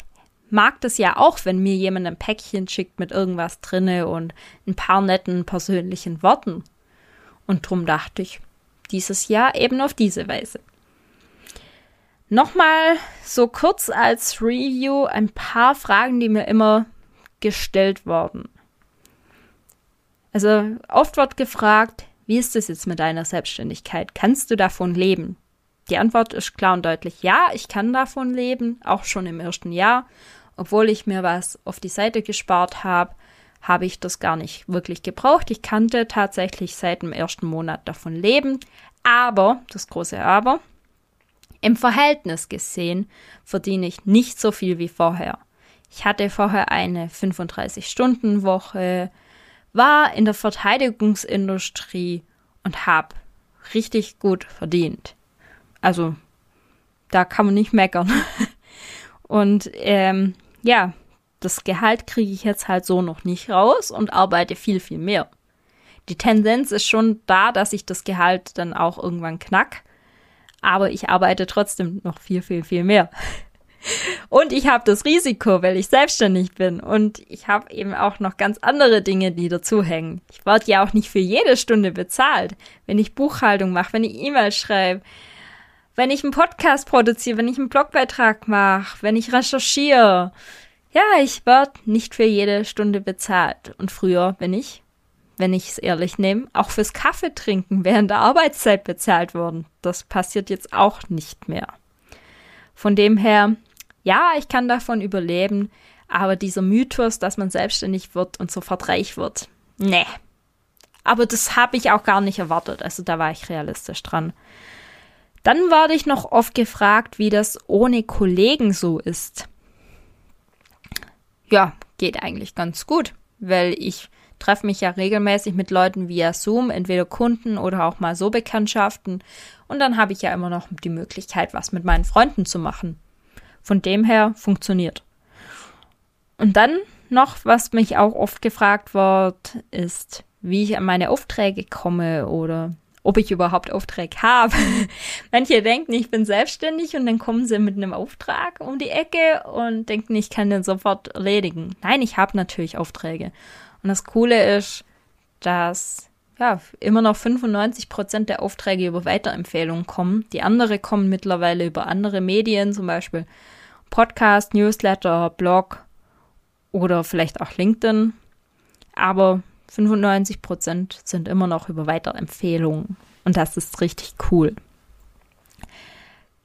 mag das ja auch, wenn mir jemand ein Päckchen schickt mit irgendwas drinne und ein paar netten persönlichen Worten. Und drum dachte ich, dieses Jahr eben auf diese Weise. Nochmal so kurz als Review ein paar Fragen, die mir immer gestellt wurden. Also oft wird gefragt, wie ist es jetzt mit deiner Selbstständigkeit? Kannst du davon leben? Die Antwort ist klar und deutlich ja, ich kann davon leben, auch schon im ersten Jahr. Obwohl ich mir was auf die Seite gespart habe, habe ich das gar nicht wirklich gebraucht. Ich kannte tatsächlich seit dem ersten Monat davon leben. Aber, das große Aber, im Verhältnis gesehen verdiene ich nicht so viel wie vorher. Ich hatte vorher eine 35-Stunden-Woche, war in der Verteidigungsindustrie und habe richtig gut verdient. Also da kann man nicht meckern. Und ähm, ja, das Gehalt kriege ich jetzt halt so noch nicht raus und arbeite viel, viel mehr. Die Tendenz ist schon da, dass ich das Gehalt dann auch irgendwann knack, aber ich arbeite trotzdem noch viel, viel, viel mehr. Und ich habe das Risiko, weil ich selbstständig bin. Und ich habe eben auch noch ganz andere Dinge, die dazuhängen. Ich werde ja auch nicht für jede Stunde bezahlt. Wenn ich Buchhaltung mache, wenn ich E-Mails schreibe, wenn ich einen Podcast produziere, wenn ich einen Blogbeitrag mache, wenn ich recherchiere. Ja, ich werde nicht für jede Stunde bezahlt. Und früher bin ich, wenn ich es ehrlich nehme, auch fürs Kaffee trinken während der Arbeitszeit bezahlt worden. Das passiert jetzt auch nicht mehr. Von dem her ja, ich kann davon überleben, aber dieser Mythos, dass man selbstständig wird und sofort reich wird, nee. Aber das habe ich auch gar nicht erwartet, also da war ich realistisch dran. Dann wurde ich noch oft gefragt, wie das ohne Kollegen so ist. Ja, geht eigentlich ganz gut, weil ich treffe mich ja regelmäßig mit Leuten via Zoom, entweder Kunden oder auch mal so Bekanntschaften. Und dann habe ich ja immer noch die Möglichkeit, was mit meinen Freunden zu machen. Von dem her funktioniert. Und dann noch, was mich auch oft gefragt wird, ist, wie ich an meine Aufträge komme oder ob ich überhaupt Aufträge habe. Manche denken, ich bin selbstständig und dann kommen sie mit einem Auftrag um die Ecke und denken, ich kann den sofort erledigen. Nein, ich habe natürlich Aufträge. Und das Coole ist, dass ja, immer noch 95 Prozent der Aufträge über Weiterempfehlungen kommen. Die andere kommen mittlerweile über andere Medien, zum Beispiel Podcast, Newsletter, Blog oder vielleicht auch LinkedIn. Aber 95 Prozent sind immer noch über Weiterempfehlungen. Und das ist richtig cool.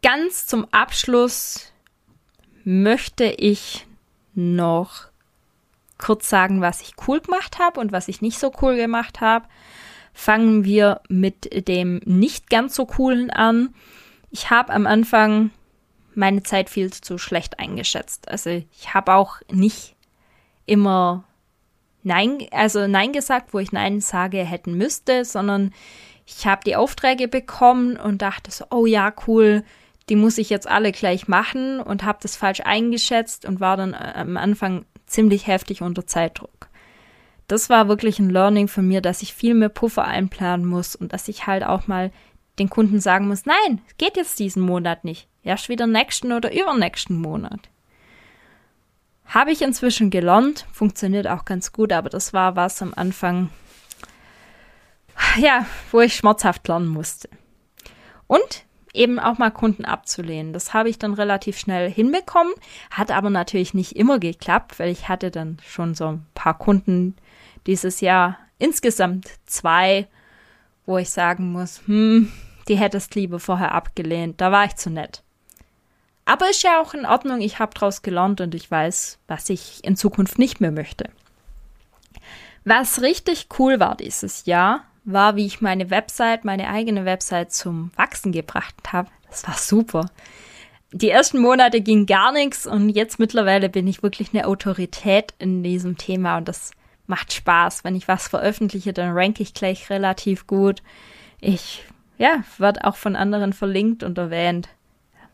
Ganz zum Abschluss möchte ich noch kurz sagen, was ich cool gemacht habe und was ich nicht so cool gemacht habe. Fangen wir mit dem nicht ganz so coolen an. Ich habe am Anfang meine Zeit viel zu schlecht eingeschätzt. Also ich habe auch nicht immer Nein, also Nein gesagt, wo ich Nein sage hätten müsste, sondern ich habe die Aufträge bekommen und dachte so, oh ja, cool, die muss ich jetzt alle gleich machen und habe das falsch eingeschätzt und war dann äh, am Anfang ziemlich heftig unter Zeitdruck. Das war wirklich ein Learning von mir, dass ich viel mehr Puffer einplanen muss und dass ich halt auch mal den Kunden sagen muss, nein, geht jetzt diesen Monat nicht. Erst wieder nächsten oder übernächsten Monat. Habe ich inzwischen gelernt, funktioniert auch ganz gut, aber das war was am Anfang, ja, wo ich schmerzhaft lernen musste. Und eben auch mal Kunden abzulehnen. Das habe ich dann relativ schnell hinbekommen, hat aber natürlich nicht immer geklappt, weil ich hatte dann schon so ein paar Kunden dieses Jahr, insgesamt zwei, wo ich sagen muss, hm, die hättest lieber vorher abgelehnt, da war ich zu nett. Aber ist ja auch in Ordnung, ich habe daraus gelernt und ich weiß, was ich in Zukunft nicht mehr möchte. Was richtig cool war dieses Jahr, war, wie ich meine Website, meine eigene Website zum Wachsen gebracht habe. Das war super. Die ersten Monate ging gar nichts und jetzt mittlerweile bin ich wirklich eine Autorität in diesem Thema und das macht Spaß. Wenn ich was veröffentliche, dann ranke ich gleich relativ gut. Ich, ja, werde auch von anderen verlinkt und erwähnt.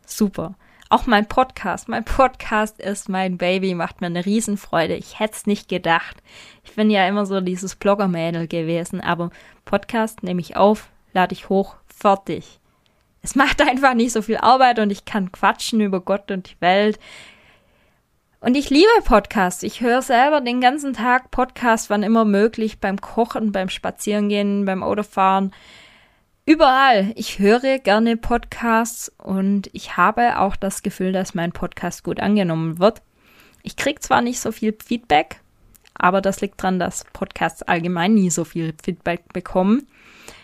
Super. Auch mein Podcast. Mein Podcast ist mein Baby, macht mir eine Riesenfreude. Ich hätte es nicht gedacht. Ich bin ja immer so dieses Blogger-Mädel gewesen, aber Podcast nehme ich auf, lade ich hoch, fertig. Es macht einfach nicht so viel Arbeit und ich kann quatschen über Gott und die Welt. Und ich liebe Podcasts. Ich höre selber den ganzen Tag Podcasts, wann immer möglich, beim Kochen, beim Spazierengehen, beim Autofahren. Überall. Ich höre gerne Podcasts und ich habe auch das Gefühl, dass mein Podcast gut angenommen wird. Ich kriege zwar nicht so viel Feedback, aber das liegt daran, dass Podcasts allgemein nie so viel Feedback bekommen.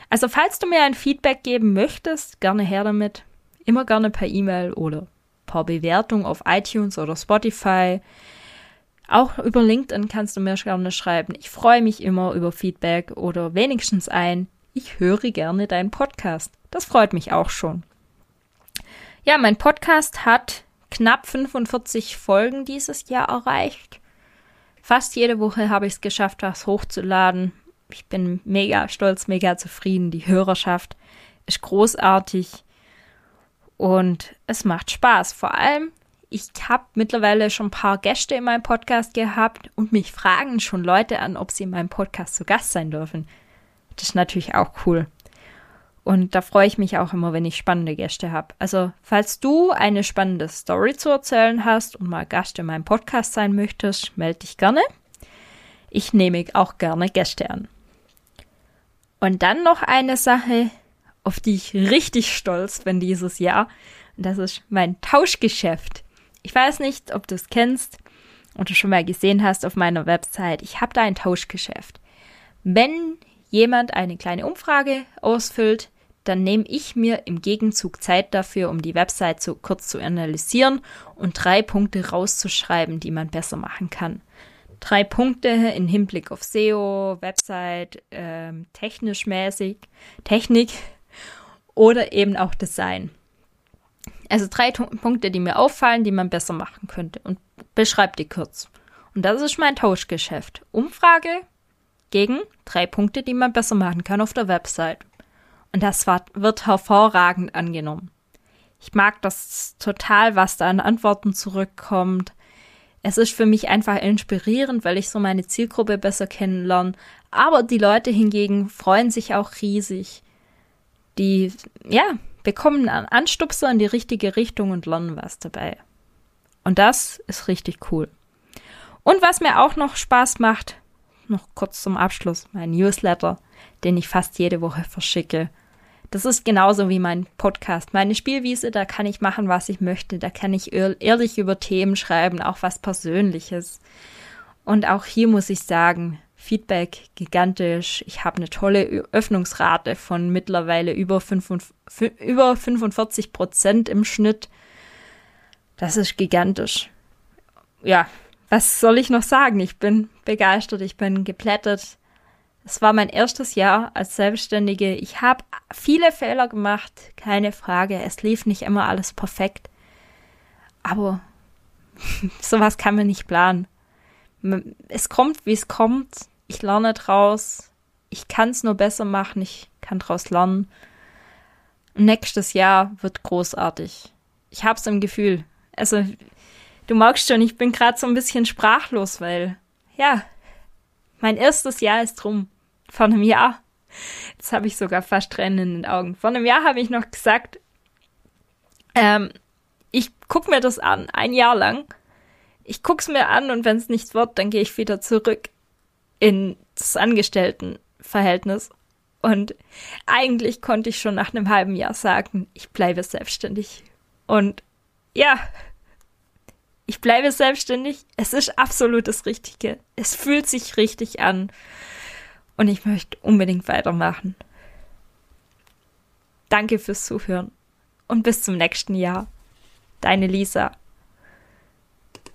Also falls du mir ein Feedback geben möchtest, gerne her damit. Immer gerne per E-Mail oder per Bewertung auf iTunes oder Spotify. Auch über LinkedIn kannst du mir gerne schreiben. Ich freue mich immer über Feedback oder wenigstens ein ich höre gerne deinen Podcast. Das freut mich auch schon. Ja, mein Podcast hat knapp 45 Folgen dieses Jahr erreicht. Fast jede Woche habe ich es geschafft, was hochzuladen. Ich bin mega stolz, mega zufrieden. Die Hörerschaft ist großartig und es macht Spaß. Vor allem, ich habe mittlerweile schon ein paar Gäste in meinem Podcast gehabt und mich fragen schon Leute an, ob sie in meinem Podcast zu Gast sein dürfen. Das ist natürlich auch cool. Und da freue ich mich auch immer, wenn ich spannende Gäste habe. Also, falls du eine spannende Story zu erzählen hast und mal Gast in meinem Podcast sein möchtest, melde dich gerne. Ich nehme auch gerne Gäste an. Und dann noch eine Sache, auf die ich richtig stolz bin dieses Jahr. Und das ist mein Tauschgeschäft. Ich weiß nicht, ob du es kennst oder schon mal gesehen hast auf meiner Website. Ich habe da ein Tauschgeschäft. Wenn jemand eine kleine Umfrage ausfüllt, dann nehme ich mir im Gegenzug Zeit dafür, um die Website so kurz zu analysieren und drei Punkte rauszuschreiben, die man besser machen kann. Drei Punkte im Hinblick auf SEO, Website, äh, technisch mäßig, Technik oder eben auch Design. Also drei Punkte, die mir auffallen, die man besser machen könnte und beschreibt die kurz. Und das ist mein Tauschgeschäft. Umfrage, gegen drei Punkte, die man besser machen kann auf der Website. Und das wird hervorragend angenommen. Ich mag das total, was da an Antworten zurückkommt. Es ist für mich einfach inspirierend, weil ich so meine Zielgruppe besser kennenlerne. Aber die Leute hingegen freuen sich auch riesig. Die, ja, bekommen einen Anstupser in die richtige Richtung und lernen was dabei. Und das ist richtig cool. Und was mir auch noch Spaß macht, noch kurz zum Abschluss mein Newsletter, den ich fast jede Woche verschicke. Das ist genauso wie mein Podcast. Meine Spielwiese, da kann ich machen, was ich möchte. Da kann ich ehrlich über Themen schreiben, auch was Persönliches. Und auch hier muss ich sagen, Feedback gigantisch. Ich habe eine tolle Öffnungsrate von mittlerweile über, 45, über 45 Prozent im Schnitt. Das ist gigantisch. Ja, was soll ich noch sagen? Ich bin begeistert, ich bin geplättet. Es war mein erstes Jahr als Selbstständige. Ich habe viele Fehler gemacht, keine Frage. Es lief nicht immer alles perfekt. Aber sowas kann man nicht planen. Es kommt, wie es kommt. Ich lerne draus. Ich kann es nur besser machen. Ich kann draus lernen. Nächstes Jahr wird großartig. ich hab's im Gefühl. Also, du magst schon, ich bin gerade so ein bisschen sprachlos, weil, ja, mein erstes Jahr ist rum. Vor einem Jahr. Jetzt habe ich sogar fast Tränen in den Augen. Vor einem Jahr habe ich noch gesagt, ähm, ich gucke mir das an, ein Jahr lang. Ich guck's mir an und wenn es nichts wird, dann gehe ich wieder zurück in das Angestelltenverhältnis. Und eigentlich konnte ich schon nach einem halben Jahr sagen, ich bleibe selbstständig. Und ja, ich bleibe selbstständig. Es ist absolut das Richtige. Es fühlt sich richtig an. Und ich möchte unbedingt weitermachen. Danke fürs Zuhören und bis zum nächsten Jahr. Deine Lisa.